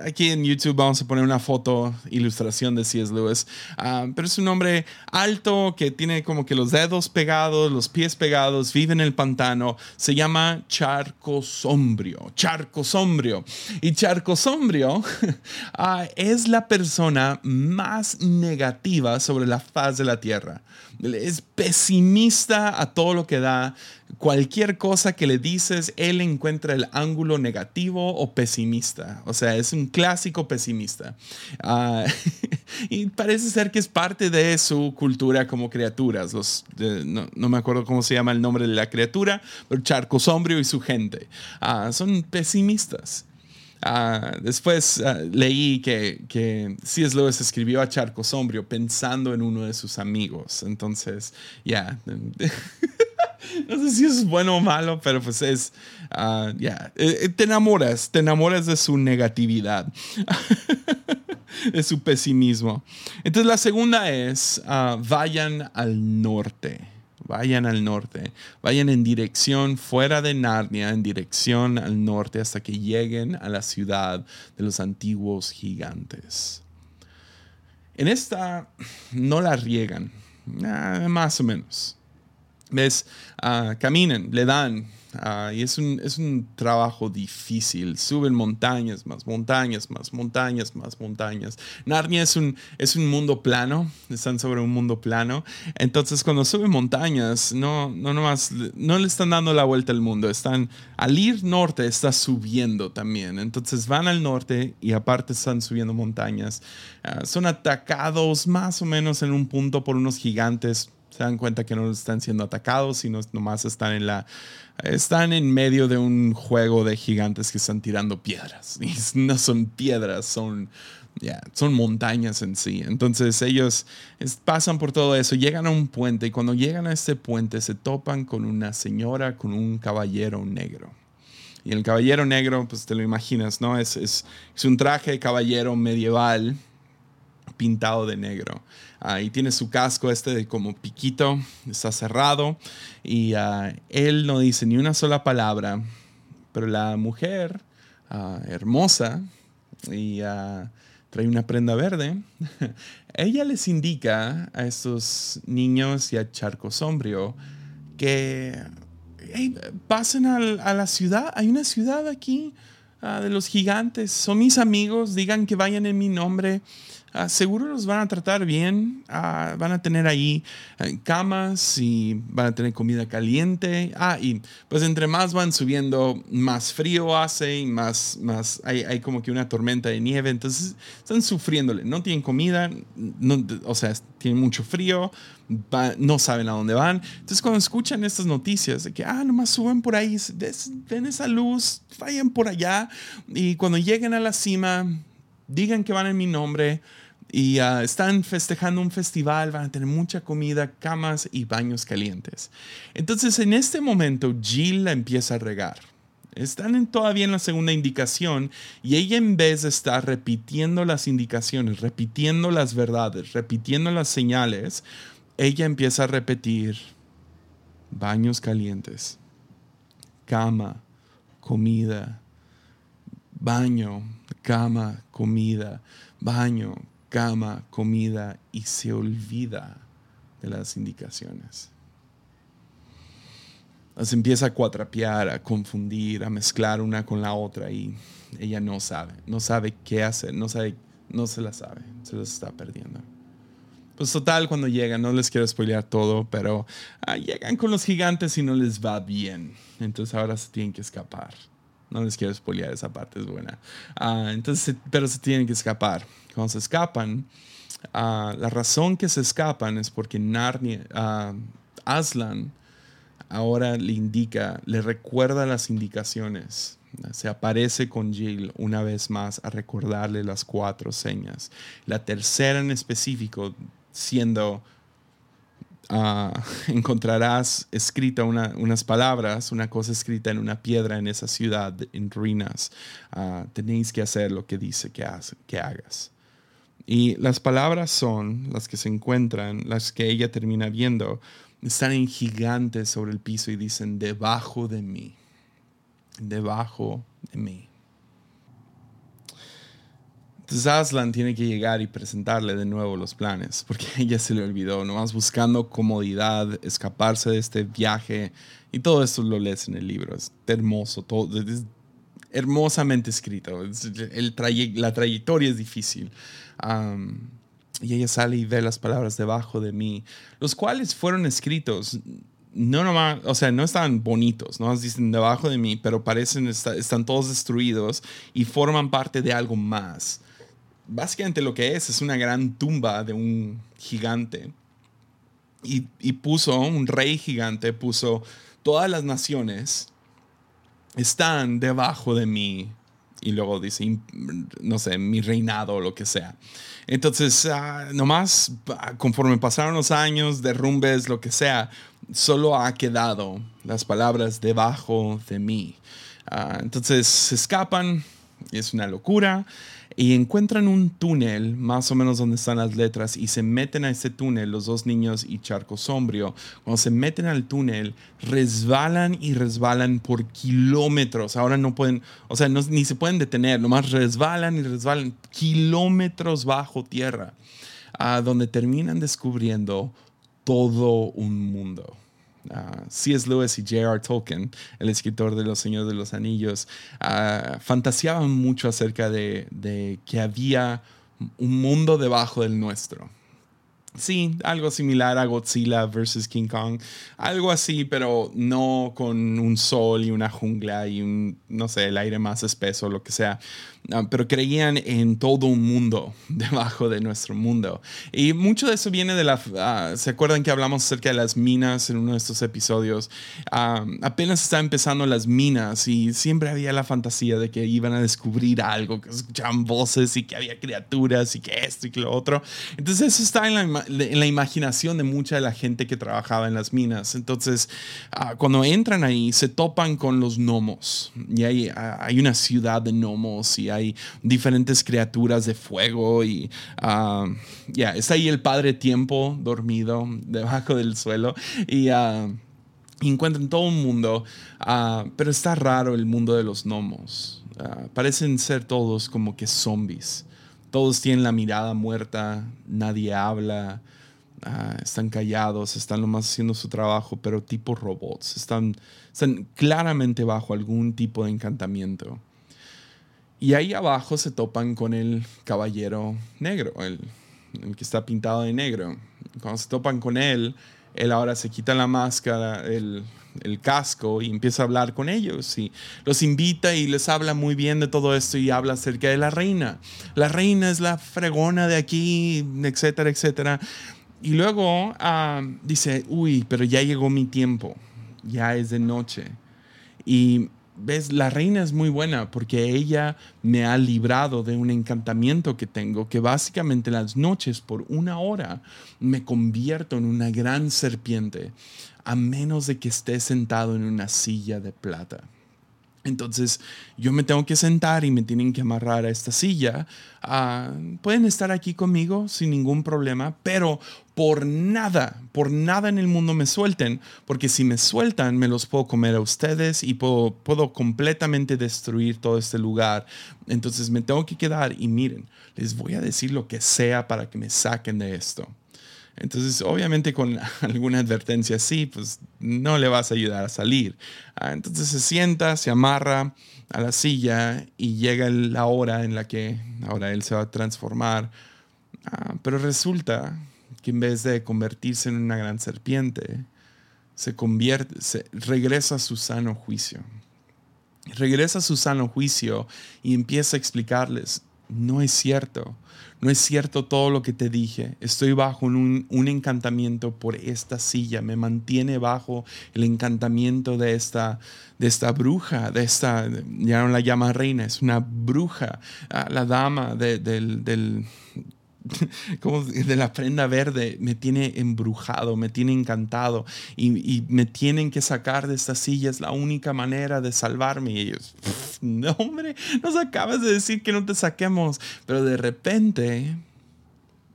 aquí en YouTube vamos a poner una foto, ilustración de C.S. Lewis. Ah, pero es un hombre alto que tiene como que los dedos pegados, los pies pegados, vive en el pantano. Se llama Charco Sombrio. Charco Sombrio. Y Charco Sombrio es la persona más negativa sobre la faz de la tierra. Es pesimista a todo lo que da. Cualquier cosa que le dices, él encuentra el ángulo negativo o pesimista. O sea, es un clásico pesimista. Ah, y parece ser que es parte de su cultura como criaturas. Los, no, me acuerdo cómo se llama el nombre de la criatura, pero Charco Sombrio y su gente ah, son pesimistas. Ah, después ah, leí que, que C.S. Lewis escribió a Charco Sombrio pensando en uno de sus amigos. Entonces, ya. no sé si es bueno o malo, pero pues es. Ah, ya. Eh, eh, te enamoras, te enamoras de su negatividad, de su pesimismo. Entonces, la segunda es: vayan al norte vayan al norte, vayan en dirección fuera de Narnia, en dirección al norte hasta que lleguen a la ciudad de los antiguos gigantes. En esta no la riegan, ah, más o menos. ¿Ves? Ah, caminen, le dan Ah, y es un, es un trabajo difícil. Suben montañas, más montañas, más montañas, más montañas. Narnia es un, es un mundo plano, están sobre un mundo plano. Entonces, cuando suben montañas, no, no, nomás, no le están dando la vuelta al mundo. Están, al ir norte, está subiendo también. Entonces, van al norte y aparte están subiendo montañas. Ah, son atacados más o menos en un punto por unos gigantes se dan cuenta que no están siendo atacados, sino nomás están en la están en medio de un juego de gigantes que están tirando piedras. Y no son piedras, son son montañas en sí. Entonces ellos pasan por todo eso, llegan a un puente y cuando llegan a este puente se topan con una señora, con un caballero negro. Y el caballero negro, pues te lo imaginas, ¿no? Es, es, es un traje de caballero medieval pintado de negro. y tiene su casco este de como piquito, está cerrado y ah, él no dice ni una sola palabra, pero la mujer ah, hermosa y ah, trae una prenda verde, ella les indica a estos niños y a Charco Sombrio que pasen a la ciudad, hay una ciudad aquí de los gigantes, son mis amigos, digan que vayan en mi nombre Ah, seguro los van a tratar bien, ah, van a tener ahí eh, camas y van a tener comida caliente. Ah, y pues entre más van subiendo, más frío hace y más, más hay, hay como que una tormenta de nieve, entonces están sufriéndole, no tienen comida, o sea, tienen mucho frío, no saben a dónde van. Entonces cuando escuchan estas noticias de que, ah, nomás suben por ahí, ven esa luz, vayan por allá y cuando lleguen a la cima, digan que van en mi nombre y ah, están festejando un festival, van a tener mucha comida, camas y baños calientes. Entonces en este momento Jill la empieza a regar. Están todavía en la segunda indicación y ella en vez de estar repitiendo las indicaciones, repitiendo las verdades, repitiendo las señales, ella empieza a repetir baños calientes, cama, comida, baño, cama, comida, baño, cama, comida y se olvida de las indicaciones. Las empieza a cuatrapear, a confundir, a mezclar una con la otra y ella no sabe, no sabe qué hacer, no sabe, no se la sabe, se las está perdiendo. Pues total, cuando llegan, no les quiero spoilear todo, pero ah, llegan con los gigantes y no les va bien. Entonces ahora se tienen que escapar. No les quiero spoilear, esa parte es buena. Ah, entonces, pero se tienen que escapar. Cuando se escapan, ah, la razón que se escapan es porque Narnia, Aslan ahora le indica, le recuerda las indicaciones. Se aparece con Jill una vez más a recordarle las cuatro señas. La tercera en específico siendo, encontrarás escrita unas palabras, una cosa escrita en una piedra en esa ciudad, en ruinas. Ah, tenéis que hacer lo que dice que, que hagas. Y las palabras son las que se encuentran, las que ella termina viendo, están en gigantes sobre el piso y dicen, debajo de mí, debajo de mí. Entonces Aslan tiene que llegar y presentarle de nuevo los planes, porque ella se le olvidó, nomás buscando comodidad, escaparse de este viaje, y todo esto lo lees en el libro, es hermoso, todo, es hermosamente escrito, el la trayectoria es difícil. y ella sale y ve las palabras debajo de mí, los cuales fueron escritos no nomás, o sea, no están bonitos, no dicen debajo de mí, pero parecen, están todos destruidos y forman parte de algo más básicamente lo que es es una gran tumba de un gigante. Y, puso, un rey gigante puso, todas las naciones están debajo de mí. Y luego dice, no sé, mi reinado o lo que sea. Entonces, ah, nomás conforme pasaron los años, derrumbes, lo que sea, solo ha quedado las palabras debajo de mí. Ah, entonces se escapan, es una locura y encuentran un túnel más o menos donde están las letras y se meten a ese túnel los dos niños y Charco Sombrio. Cuando se meten al túnel, resbalan y resbalan por kilómetros. Ahora no pueden, o sea, ni se pueden detener, nomás resbalan y resbalan kilómetros bajo tierra, a donde terminan descubriendo todo un mundo. Ah, C.S. Lewis y J.R. Tolkien, el escritor de Los Señores de los Anillos, uh, fantaseaban mucho acerca de que había un mundo debajo del nuestro. Sí, algo similar a Godzilla versus King Kong. Algo así, pero no con un sol y una jungla y un, no sé, el aire más espeso, lo que sea. Ah, pero creían en todo un mundo debajo de nuestro mundo. Y mucho de eso viene de la... Ah, ¿Se acuerdan que hablamos acerca de las minas en uno de estos episodios? Ah, apenas estaban empezando las minas y siempre había la fantasía de que iban a descubrir algo, que escuchaban voces y que había criaturas y que esto y que lo otro. Entonces eso está en la, en la imaginación de mucha de la gente que trabajaba en las minas. Entonces cuando entran ahí se topan con los gnomos y hay, hay una ciudad de gnomos y hay diferentes criaturas de fuego y ah, ya, está ahí el padre tiempo dormido debajo del suelo y encuentran todo un mundo, ah, pero está raro el mundo de los gnomos. parecen ser todos como que zombies. Todos tienen la mirada muerta, nadie habla, están callados, están nomás haciendo su trabajo, pero tipo robots. Están, están claramente bajo algún tipo de encantamiento. Y ahí abajo se topan con el caballero negro, el, que está pintado de negro. Cuando se topan con él, él ahora se quita la máscara, el, el, casco y empieza a hablar con ellos y los invita y les habla muy bien de todo esto y habla acerca de la reina. La reina es la fregona de aquí, etcétera, etcétera. Y luego ah, dice, uy, pero ya llegó mi tiempo, ya es de noche. Y ves, la reina es muy buena porque ella me ha librado de un encantamiento que tengo, que básicamente las noches por una hora me convierto en una gran serpiente, a menos de que esté sentado en una silla de plata. Entonces yo me tengo que sentar y me tienen que amarrar a esta silla. Ah, pueden estar aquí conmigo sin ningún problema, pero por nada, por nada en el mundo me suelten, porque si me sueltan me los puedo comer a ustedes y puedo, puedo completamente destruir todo este lugar. Entonces me tengo que quedar y miren, les voy a decir lo que sea para que me saquen de esto. Entonces, obviamente con alguna advertencia así, pues no le vas a ayudar a salir. Ah, entonces se sienta, se amarra a la silla y llega la hora en la que ahora él se va a transformar. Ah, pero resulta que en vez de convertirse en una gran serpiente, se convierte, se, regresa a su sano juicio. Regresa a su sano juicio y empieza a explicarles, no es cierto, no es cierto todo lo que te dije, estoy bajo un, un encantamiento por esta silla, me mantiene bajo el encantamiento de esta, de esta bruja, de esta, ya no la llama reina, es una bruja, ah, la dama del, del como de la prenda verde, me tiene embrujado, me tiene encantado y, me tienen que sacar de esta silla, es la única manera de salvarme. Y ellos, no hombre, nos acabas de decir que no te saquemos, pero de repente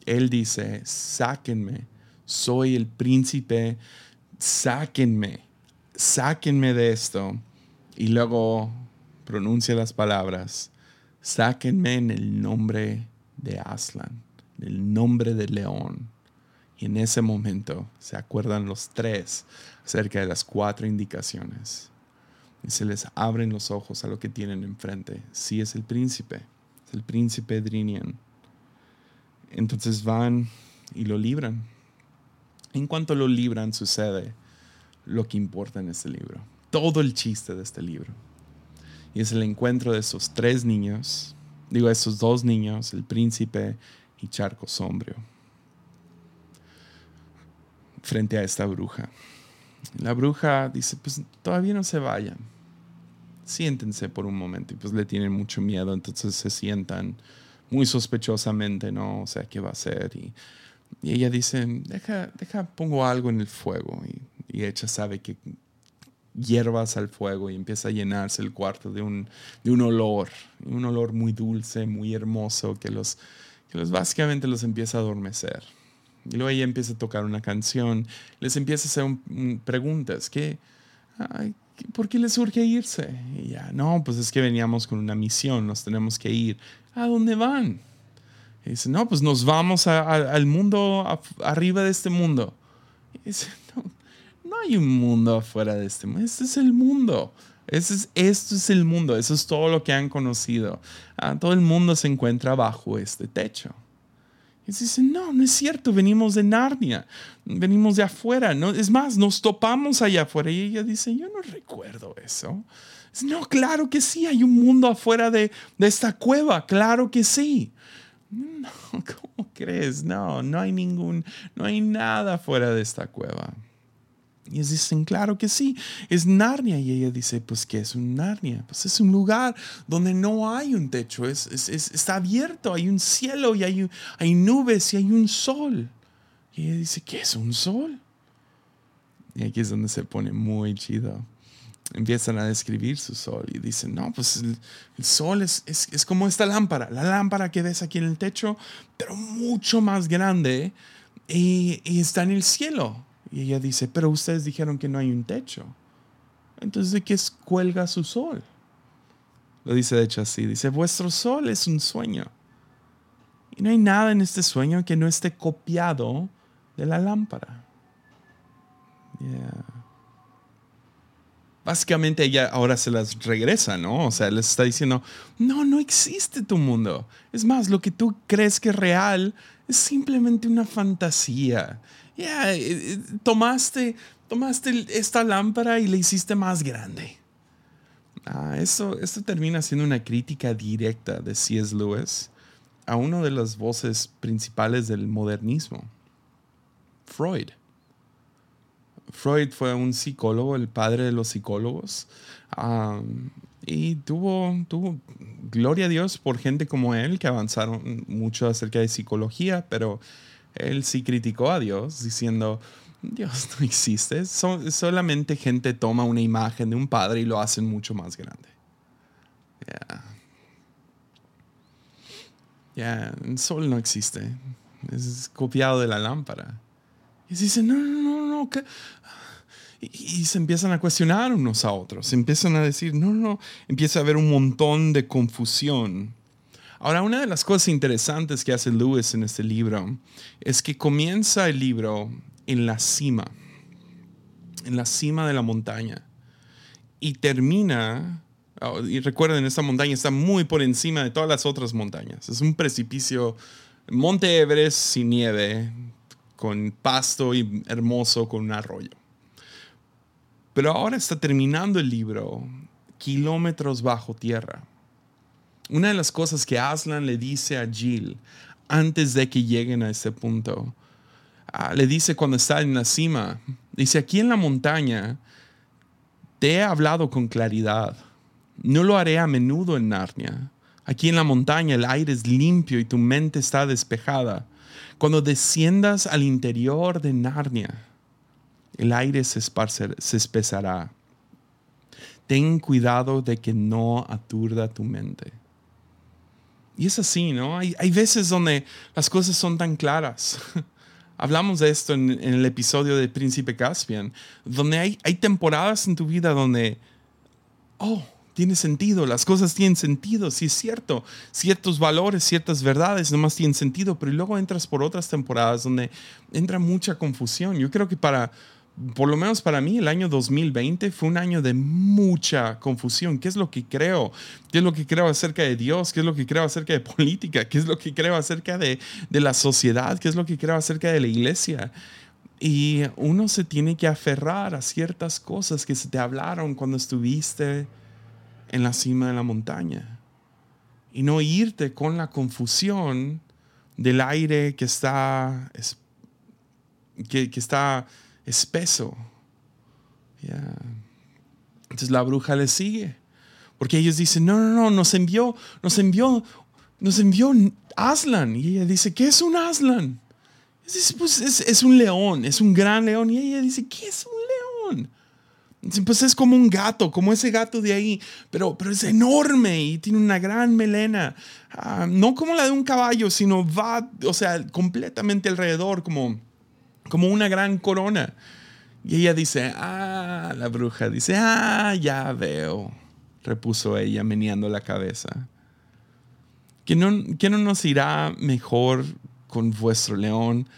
él dice, sáquenme, soy el príncipe, sáquenme, sáquenme de esto. Y luego pronuncia las palabras, sáquenme en el nombre de Aslan el nombre del león. Y en ese momento se acuerdan los tres acerca de las cuatro indicaciones. Y se les abren los ojos a lo que tienen enfrente. Sí es el príncipe, es el príncipe Drinian. Entonces van y lo libran. En cuanto lo libran sucede lo que importa en este libro. Todo el chiste de este libro. Y es el encuentro de esos tres niños, digo, esos dos niños, el príncipe y charco sombrío frente a esta bruja. La bruja dice, pues todavía no se vayan, siéntense por un momento y pues le tienen mucho miedo, entonces se sientan muy sospechosamente, ¿no? O sea, ¿qué va a hacer? Y, ella dice, deja, deja, pongo algo en el fuego y, y ella sabe que hierbas al fuego y empieza a llenarse el cuarto de un, de un olor, un olor muy dulce, muy hermoso que los que los, básicamente los empieza a adormecer. Y luego ella empieza a tocar una canción, les empieza a hacer preguntas, ¿qué, ¿por qué les surge irse? Y ya, no, pues es que veníamos con una misión, nos tenemos que ir. ¿A dónde van? Y dice, no, pues nos vamos al mundo, arriba de este mundo. Y dice, no, no hay un mundo afuera de este mundo, este es el mundo. Es, esto es el mundo, eso es todo lo que han conocido. Ah, todo el mundo se encuentra bajo este techo. Y dicen, no, no es cierto, venimos de Narnia, venimos de afuera. No, es más, nos topamos allá afuera. Y ella dice, yo no recuerdo eso. no, claro que sí, hay un mundo afuera de, de esta cueva, claro que sí. No, ¿cómo crees? No, no hay ningún, no hay nada fuera de esta cueva. Y ellos dicen, claro que sí, es Narnia. Y ella dice, pues, ¿qué es un Narnia? Pues es un lugar donde no hay un techo, es, está abierto, hay un cielo y hay, hay nubes y hay un sol. Y ella dice, ¿qué es un sol? Y aquí es donde se pone muy chido. Empiezan a describir su sol y dicen, no, pues el, sol es, es, como esta lámpara, la lámpara que ves aquí en el techo, pero mucho más grande y, y está en el cielo y ella dice, pero ustedes dijeron que no hay un techo. Entonces, ¿de qué cuelga su sol? Lo dice de hecho así, dice, vuestro sol es un sueño. Y no hay nada en este sueño que no esté copiado de la lámpara. Básicamente ella ahora se las regresa, ¿no? O sea, les está diciendo, no, no existe tu mundo. Es más, lo que tú crees que es real es simplemente una fantasía. Eh, eh, tomaste, tomaste esta lámpara y la hiciste más grande. Ah, eso, esto termina siendo una crítica directa de C.S. Lewis a una de las voces principales del modernismo, Freud. Freud fue un psicólogo, el padre de los psicólogos, y tuvo, tuvo, gloria a Dios por gente como él que avanzaron mucho acerca de psicología, pero él sí criticó a Dios diciendo, Dios no existe, solamente gente toma una imagen de un padre y lo hacen mucho más grande. Ya, el sol no existe, es copiado de la lámpara. Y dicen, no, no, no, no. Y, y, se empiezan a cuestionar unos a otros, se empiezan a decir, no, no, empieza a haber un montón de confusión Ahora, una de las cosas interesantes que hace Lewis en este libro es que comienza el libro en la cima, en la cima de la montaña, y termina, oh, y recuerden, esta montaña está muy por encima de todas las otras montañas. Es un precipicio, Monte Everest sin nieve, con pasto y hermoso, con un arroyo. Pero ahora está terminando el libro kilómetros bajo tierra. Una de las cosas que Aslan le dice a Jill antes de que lleguen a ese punto, ah, le dice cuando está en la cima, dice, aquí en la montaña te he hablado con claridad, no lo haré a menudo en Narnia. Aquí en la montaña el aire es limpio y tu mente está despejada. Cuando desciendas al interior de Narnia, el aire se, se espesará. Ten cuidado de que no aturda tu mente. Y es así, ¿no? Hay, veces donde las cosas son tan claras. Hablamos de esto en, el episodio de Príncipe Caspian, donde hay, hay temporadas en tu vida donde, oh, tiene sentido, las cosas tienen sentido, sí es cierto, ciertos valores, ciertas verdades nomás tienen sentido, pero luego entras por otras temporadas donde entra mucha confusión. Yo creo que para por lo menos para mí, el año 2020 fue un año de mucha confusión. ¿Qué es lo que creo? ¿Qué es lo que creo acerca de Dios? ¿Qué es lo que creo acerca de política? ¿Qué es lo que creo acerca de, de la sociedad? ¿Qué es lo que creo acerca de la iglesia? Y uno se tiene que aferrar a ciertas cosas que se te hablaron cuando estuviste en la cima de la montaña. Y no irte con la confusión del aire que está, que, que está espeso. Entonces la bruja le sigue. Porque ellos dicen, no, no, no, nos envió, nos envió, nos envió Aslan. Y ella dice, ¿qué es un Aslan? pues es, un león, es un gran león. Y ella dice, ¿qué es un león? pues es como un gato, como ese gato de ahí, pero, pero es enorme y tiene una gran melena. Ah, no como la de un caballo, sino va, o sea, completamente alrededor, como como una gran corona. Y ella dice, ah, la bruja dice, ah, ya veo, repuso ella meneando la cabeza. ¿Que no, ¿Que no nos irá mejor con vuestro león,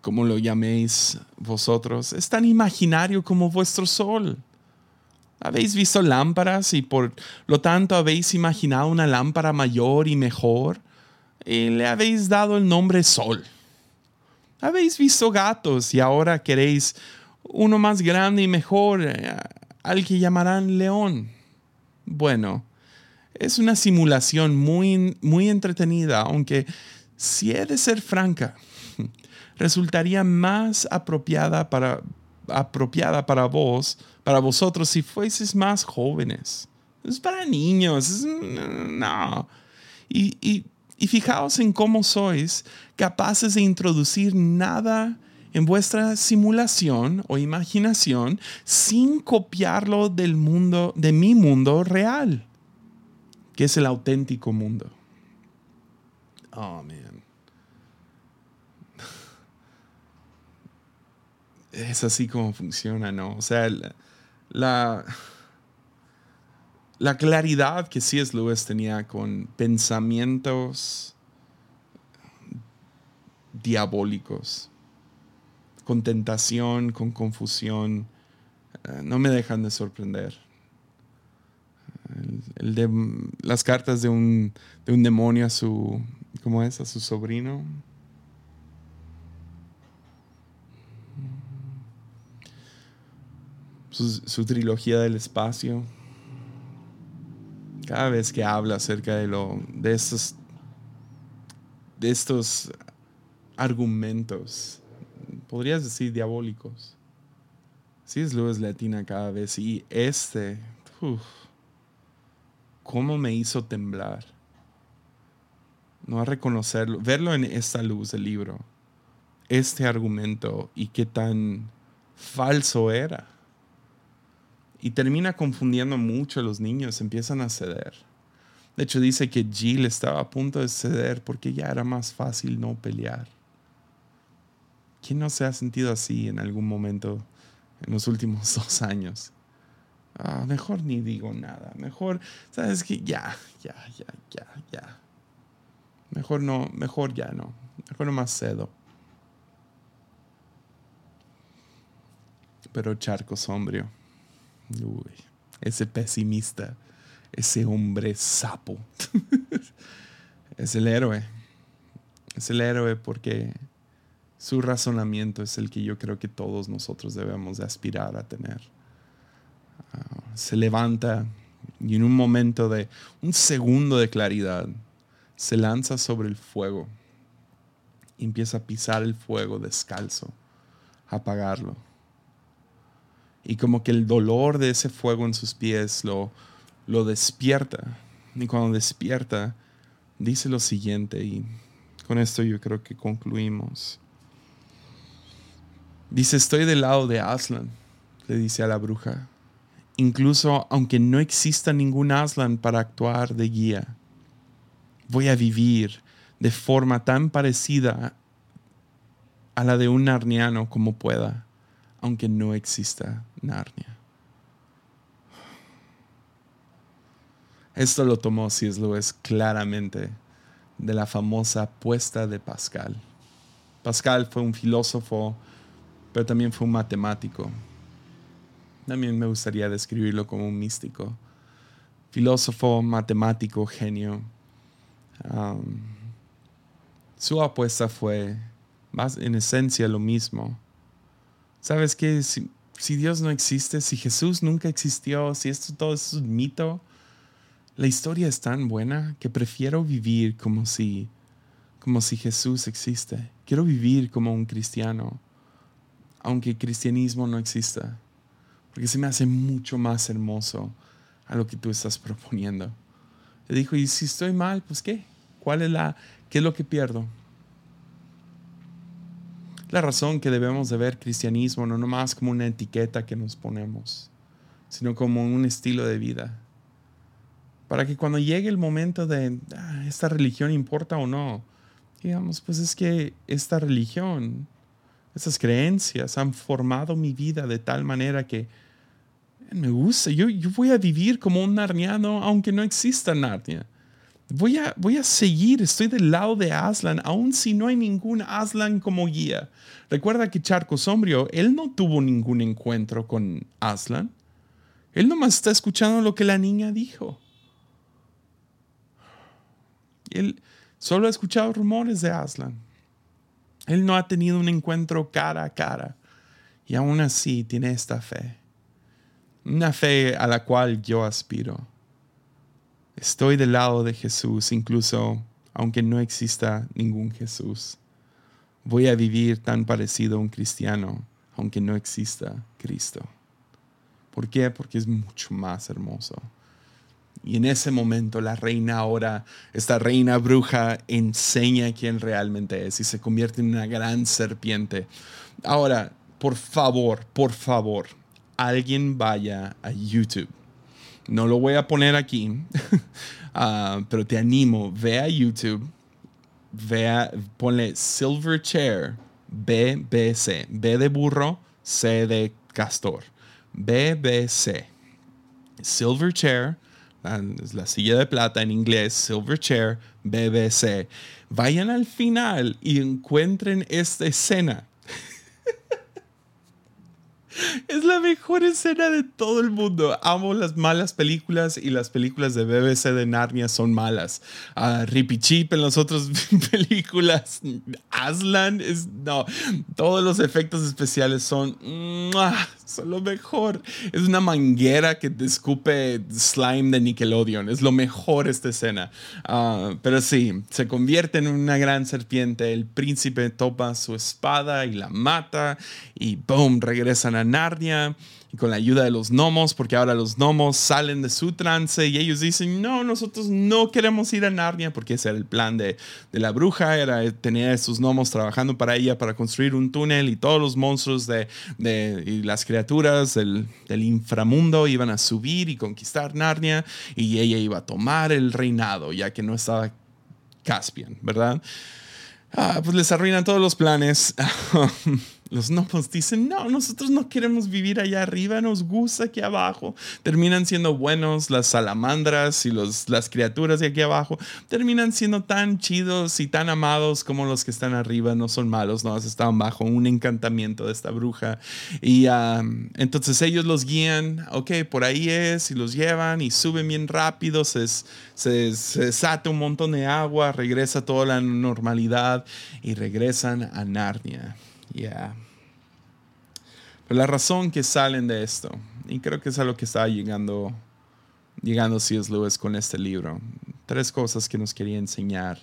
como lo llaméis vosotros? Es tan imaginario como vuestro sol. Habéis visto lámparas y por lo tanto habéis imaginado una lámpara mayor y mejor y le habéis dado el nombre sol. Habéis visto gatos y ahora queréis uno más grande y mejor, eh, al que llamarán león. Bueno, es una simulación muy, muy entretenida, aunque si he de ser franca, resultaría más apropiada para, apropiada para vos, para vosotros, si fueseis más jóvenes. Es para niños, no. Y, y y fijaos en cómo sois capaces de introducir nada en vuestra simulación o imaginación sin copiarlo del mundo, de mi mundo real, que es el auténtico mundo. Oh, man. Es así como funciona, ¿no? O sea, la la claridad que C.S. Lewis tenía con pensamientos diabólicos, con tentación, con confusión, eh, no me dejan de sorprender. Las cartas de un, de un demonio a su, ¿cómo es? A su sobrino. su trilogía del espacio cada vez que habla acerca de, lo, de, estos, de estos argumentos, podrías decir diabólicos. Sí es Luis Latina cada vez y este, cómo me hizo temblar. No a reconocerlo, verlo en esta luz del libro, este argumento y qué tan falso era y termina confundiendo mucho a los niños, empiezan a ceder. De hecho, dice que Jill estaba a punto de ceder porque ya era más fácil no pelear. ¿Quién no se ha sentido así en algún momento en los últimos dos años? Ah, mejor ni digo nada. Mejor, sabes que ya, ya, ya, ya, ya. Mejor no, mejor ya no. Mejor no más cedo. Pero charco sombrío ese pesimista, ese hombre sapo. es el héroe. Es el héroe porque Su razonamiento es el que yo creo que todos nosotros debemos de aspirar a tener. Ah, se levanta y en un momento de un segundo de claridad se lanza sobre el fuego y empieza a pisar el fuego descalzo, a apagarlo. Y como que el dolor de ese fuego en sus pies lo, lo despierta. Y cuando despierta, dice lo siguiente, y con esto yo creo que concluimos. Dice, estoy del lado de Aslan, le dice a la bruja. Incluso aunque no exista ningún Aslan para actuar de guía, voy a vivir de forma tan parecida a la de un narniano como pueda, aunque no exista Narnia. Esto lo tomó C.S. Lewis claramente de la famosa apuesta de Pascal. Pascal fue un filósofo, pero también fue un matemático. También me gustaría describirlo como un místico. Filósofo, matemático, genio. su apuesta fue en esencia lo mismo. ¿Sabes qué? Si, si Dios no existe, si Jesús nunca existió, si esto todo es un mito, la historia es tan buena que prefiero vivir como si, como si Jesús existe. Quiero vivir como un cristiano, aunque el cristianismo no exista, porque se me hace mucho más hermoso a lo que tú estás proponiendo. Le dijo, y si estoy mal, pues qué? ¿Cuál es la, qué es lo que pierdo? La razón que debemos de ver cristianismo no nomás como una etiqueta que nos ponemos, sino como un estilo de vida para que cuando llegue el momento de ah, esta religión importa o no, digamos, pues es que esta religión, estas creencias han formado mi vida de tal manera que me gusta, yo, yo voy a vivir como un narniano aunque no exista Narnia. Voy a, voy a seguir, estoy del lado de Aslan, aun si no hay ningún Aslan como guía. Recuerda que Charco Sombrio, él no tuvo ningún encuentro con Aslan. Él nomás está escuchando lo que la niña dijo. Él solo ha escuchado rumores de Aslan. Él no ha tenido un encuentro cara a cara. Y aún así tiene esta fe. Una fe a la cual yo aspiro. Estoy del lado de Jesús, incluso aunque no exista ningún Jesús. Voy a vivir tan parecido a un cristiano, aunque no exista Cristo. ¿Por qué? Porque es mucho más hermoso. Y en ese momento la reina ahora, esta reina bruja, enseña quién realmente es y se convierte en una gran serpiente. Ahora, por favor, por favor, alguien vaya a YouTube. No lo voy a poner aquí, ah, pero te animo, ve a YouTube, vea, ponle Silverchair, BBC, B de burro, C de castor, BBC, Silverchair es la silla de plata en inglés, Silver Chair, BBC. Vayan al final y encuentren esta escena. Es la mejor escena de todo el mundo. Amo las malas películas y las películas de BBC de Narnia son malas. Uh, Rippy Chip en las otras películas. Aslan es. No. Todos los efectos especiales son lo mejor. Es una manguera que te escupe slime de Nickelodeon. Es lo mejor esta escena. Ah, pero sí, se convierte en una gran serpiente. El príncipe topa su espada y la mata. Y boom, regresan a Narnia y con la ayuda de los gnomos, porque ahora los gnomos salen de su trance y ellos dicen, no, nosotros no queremos ir a Narnia, porque ese era el plan de, de la bruja, era tener a estos gnomos trabajando para ella, para construir un túnel y todos los monstruos de, de y las criaturas del, del inframundo iban a subir y conquistar Narnia y ella iba a tomar el reinado, ya que no estaba Caspian, ¿verdad? Ah, pues les arruinan todos los planes. los gnomos dicen, no, nosotros no queremos vivir allá arriba, nos gusta aquí abajo. Terminan siendo buenos las salamandras y los, las criaturas de aquí abajo. Terminan siendo tan chidos y tan amados como los que están arriba. No son malos, no, estaban bajo un encantamiento de esta bruja. Y entonces ellos los guían, ok, por ahí es, y los llevan y suben bien rápido, se, se, un montón de agua, regresa toda la normalidad y regresan a Narnia. Yeah. Pero la razón que salen de esto, y creo que es a lo que estaba llegando, llegando C.S. Lewis con este libro, tres cosas que nos quería enseñar.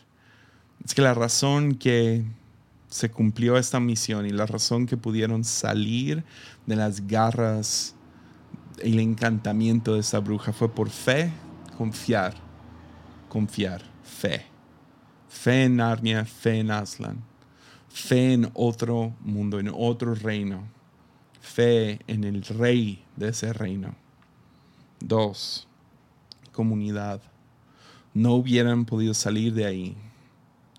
Es que la razón que se cumplió esta misión y la razón que pudieron salir de las garras y el encantamiento de esa bruja fue por fe, confiar, confiar, fe. Fe en Narnia, fe en Aslan fe en otro mundo, en otro reino, fe en el rey de ese reino. Dos, comunidad. No hubieran podido salir de ahí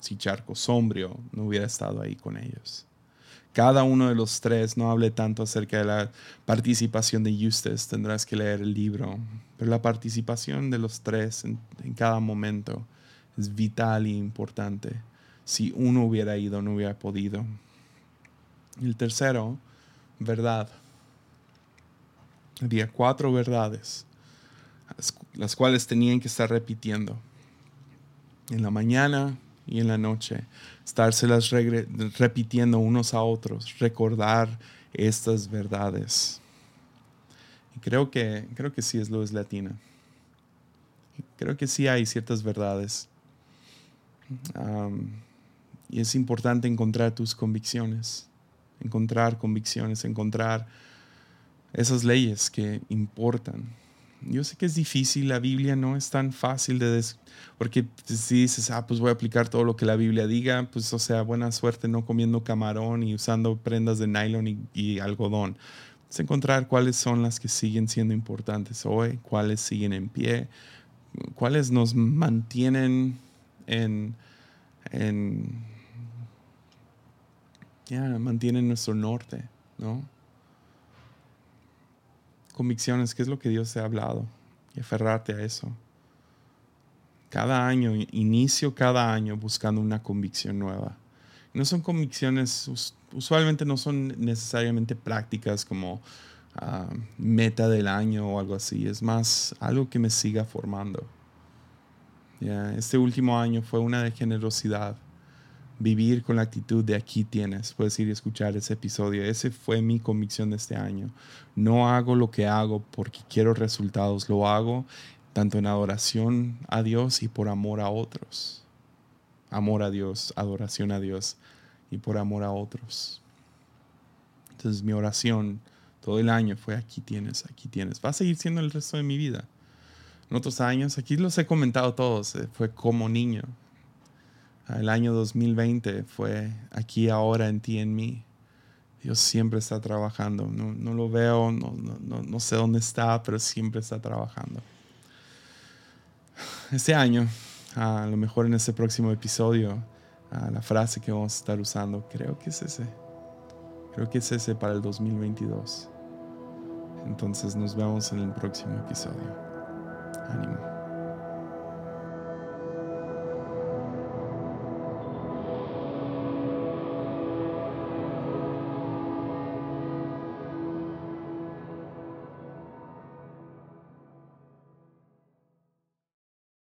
si Charco Sombrio no hubiera estado ahí con ellos. Cada uno de los tres, no hable tanto acerca de la participación de Eustace, tendrás que leer el libro, pero la participación de los tres en, en cada momento es vital e importante si uno hubiera ido, no hubiera podido. El tercero, verdad. Había cuatro verdades, las cuales tenían que estar repitiendo. En la mañana y en la noche, estárselas repitiendo unos a otros, recordar estas verdades. Creo que, creo que sí es Latina. Creo que sí hay ciertas verdades. Y es importante encontrar tus convicciones, encontrar convicciones, encontrar esas leyes que importan. Yo sé que es difícil, la Biblia no es tan fácil de... porque si dices, ah, pues voy a aplicar todo lo que la Biblia diga, pues o sea, buena suerte no comiendo camarón y usando prendas de nylon y, y algodón. Es encontrar cuáles son las que siguen siendo importantes hoy, cuáles siguen en pie, cuáles nos mantienen en, en ya mantienen nuestro norte, ¿no? Convicciones, ¿qué es lo que Dios te ha hablado? Y aferrarte a eso. Cada año, inicio cada año buscando una convicción nueva. No son convicciones, usualmente no son necesariamente prácticas como ah, meta del año o algo así. Es más algo que me siga formando. Este último año fue una de generosidad vivir con la actitud de aquí tienes. Puedes ir y escuchar ese episodio. Ese fue mi convicción de este año. No hago lo que hago porque quiero resultados. Lo hago tanto en adoración a Dios y por amor a otros. Amor a Dios, adoración a Dios y por amor a otros. Entonces mi oración todo el año fue aquí tienes, aquí tienes. Va a seguir siendo el resto de mi vida. En otros años, aquí los he comentado todos, eh, fue como niño, el año 2020 fue aquí, ahora, en ti, en mí. Dios siempre está trabajando. No, lo veo, no, sé dónde está, pero siempre está trabajando. Este año, a lo mejor en este próximo episodio, la frase que vamos a estar usando, creo que es ese. Creo que es ese para el 2022. Entonces nos vemos en el próximo episodio. Ánimo.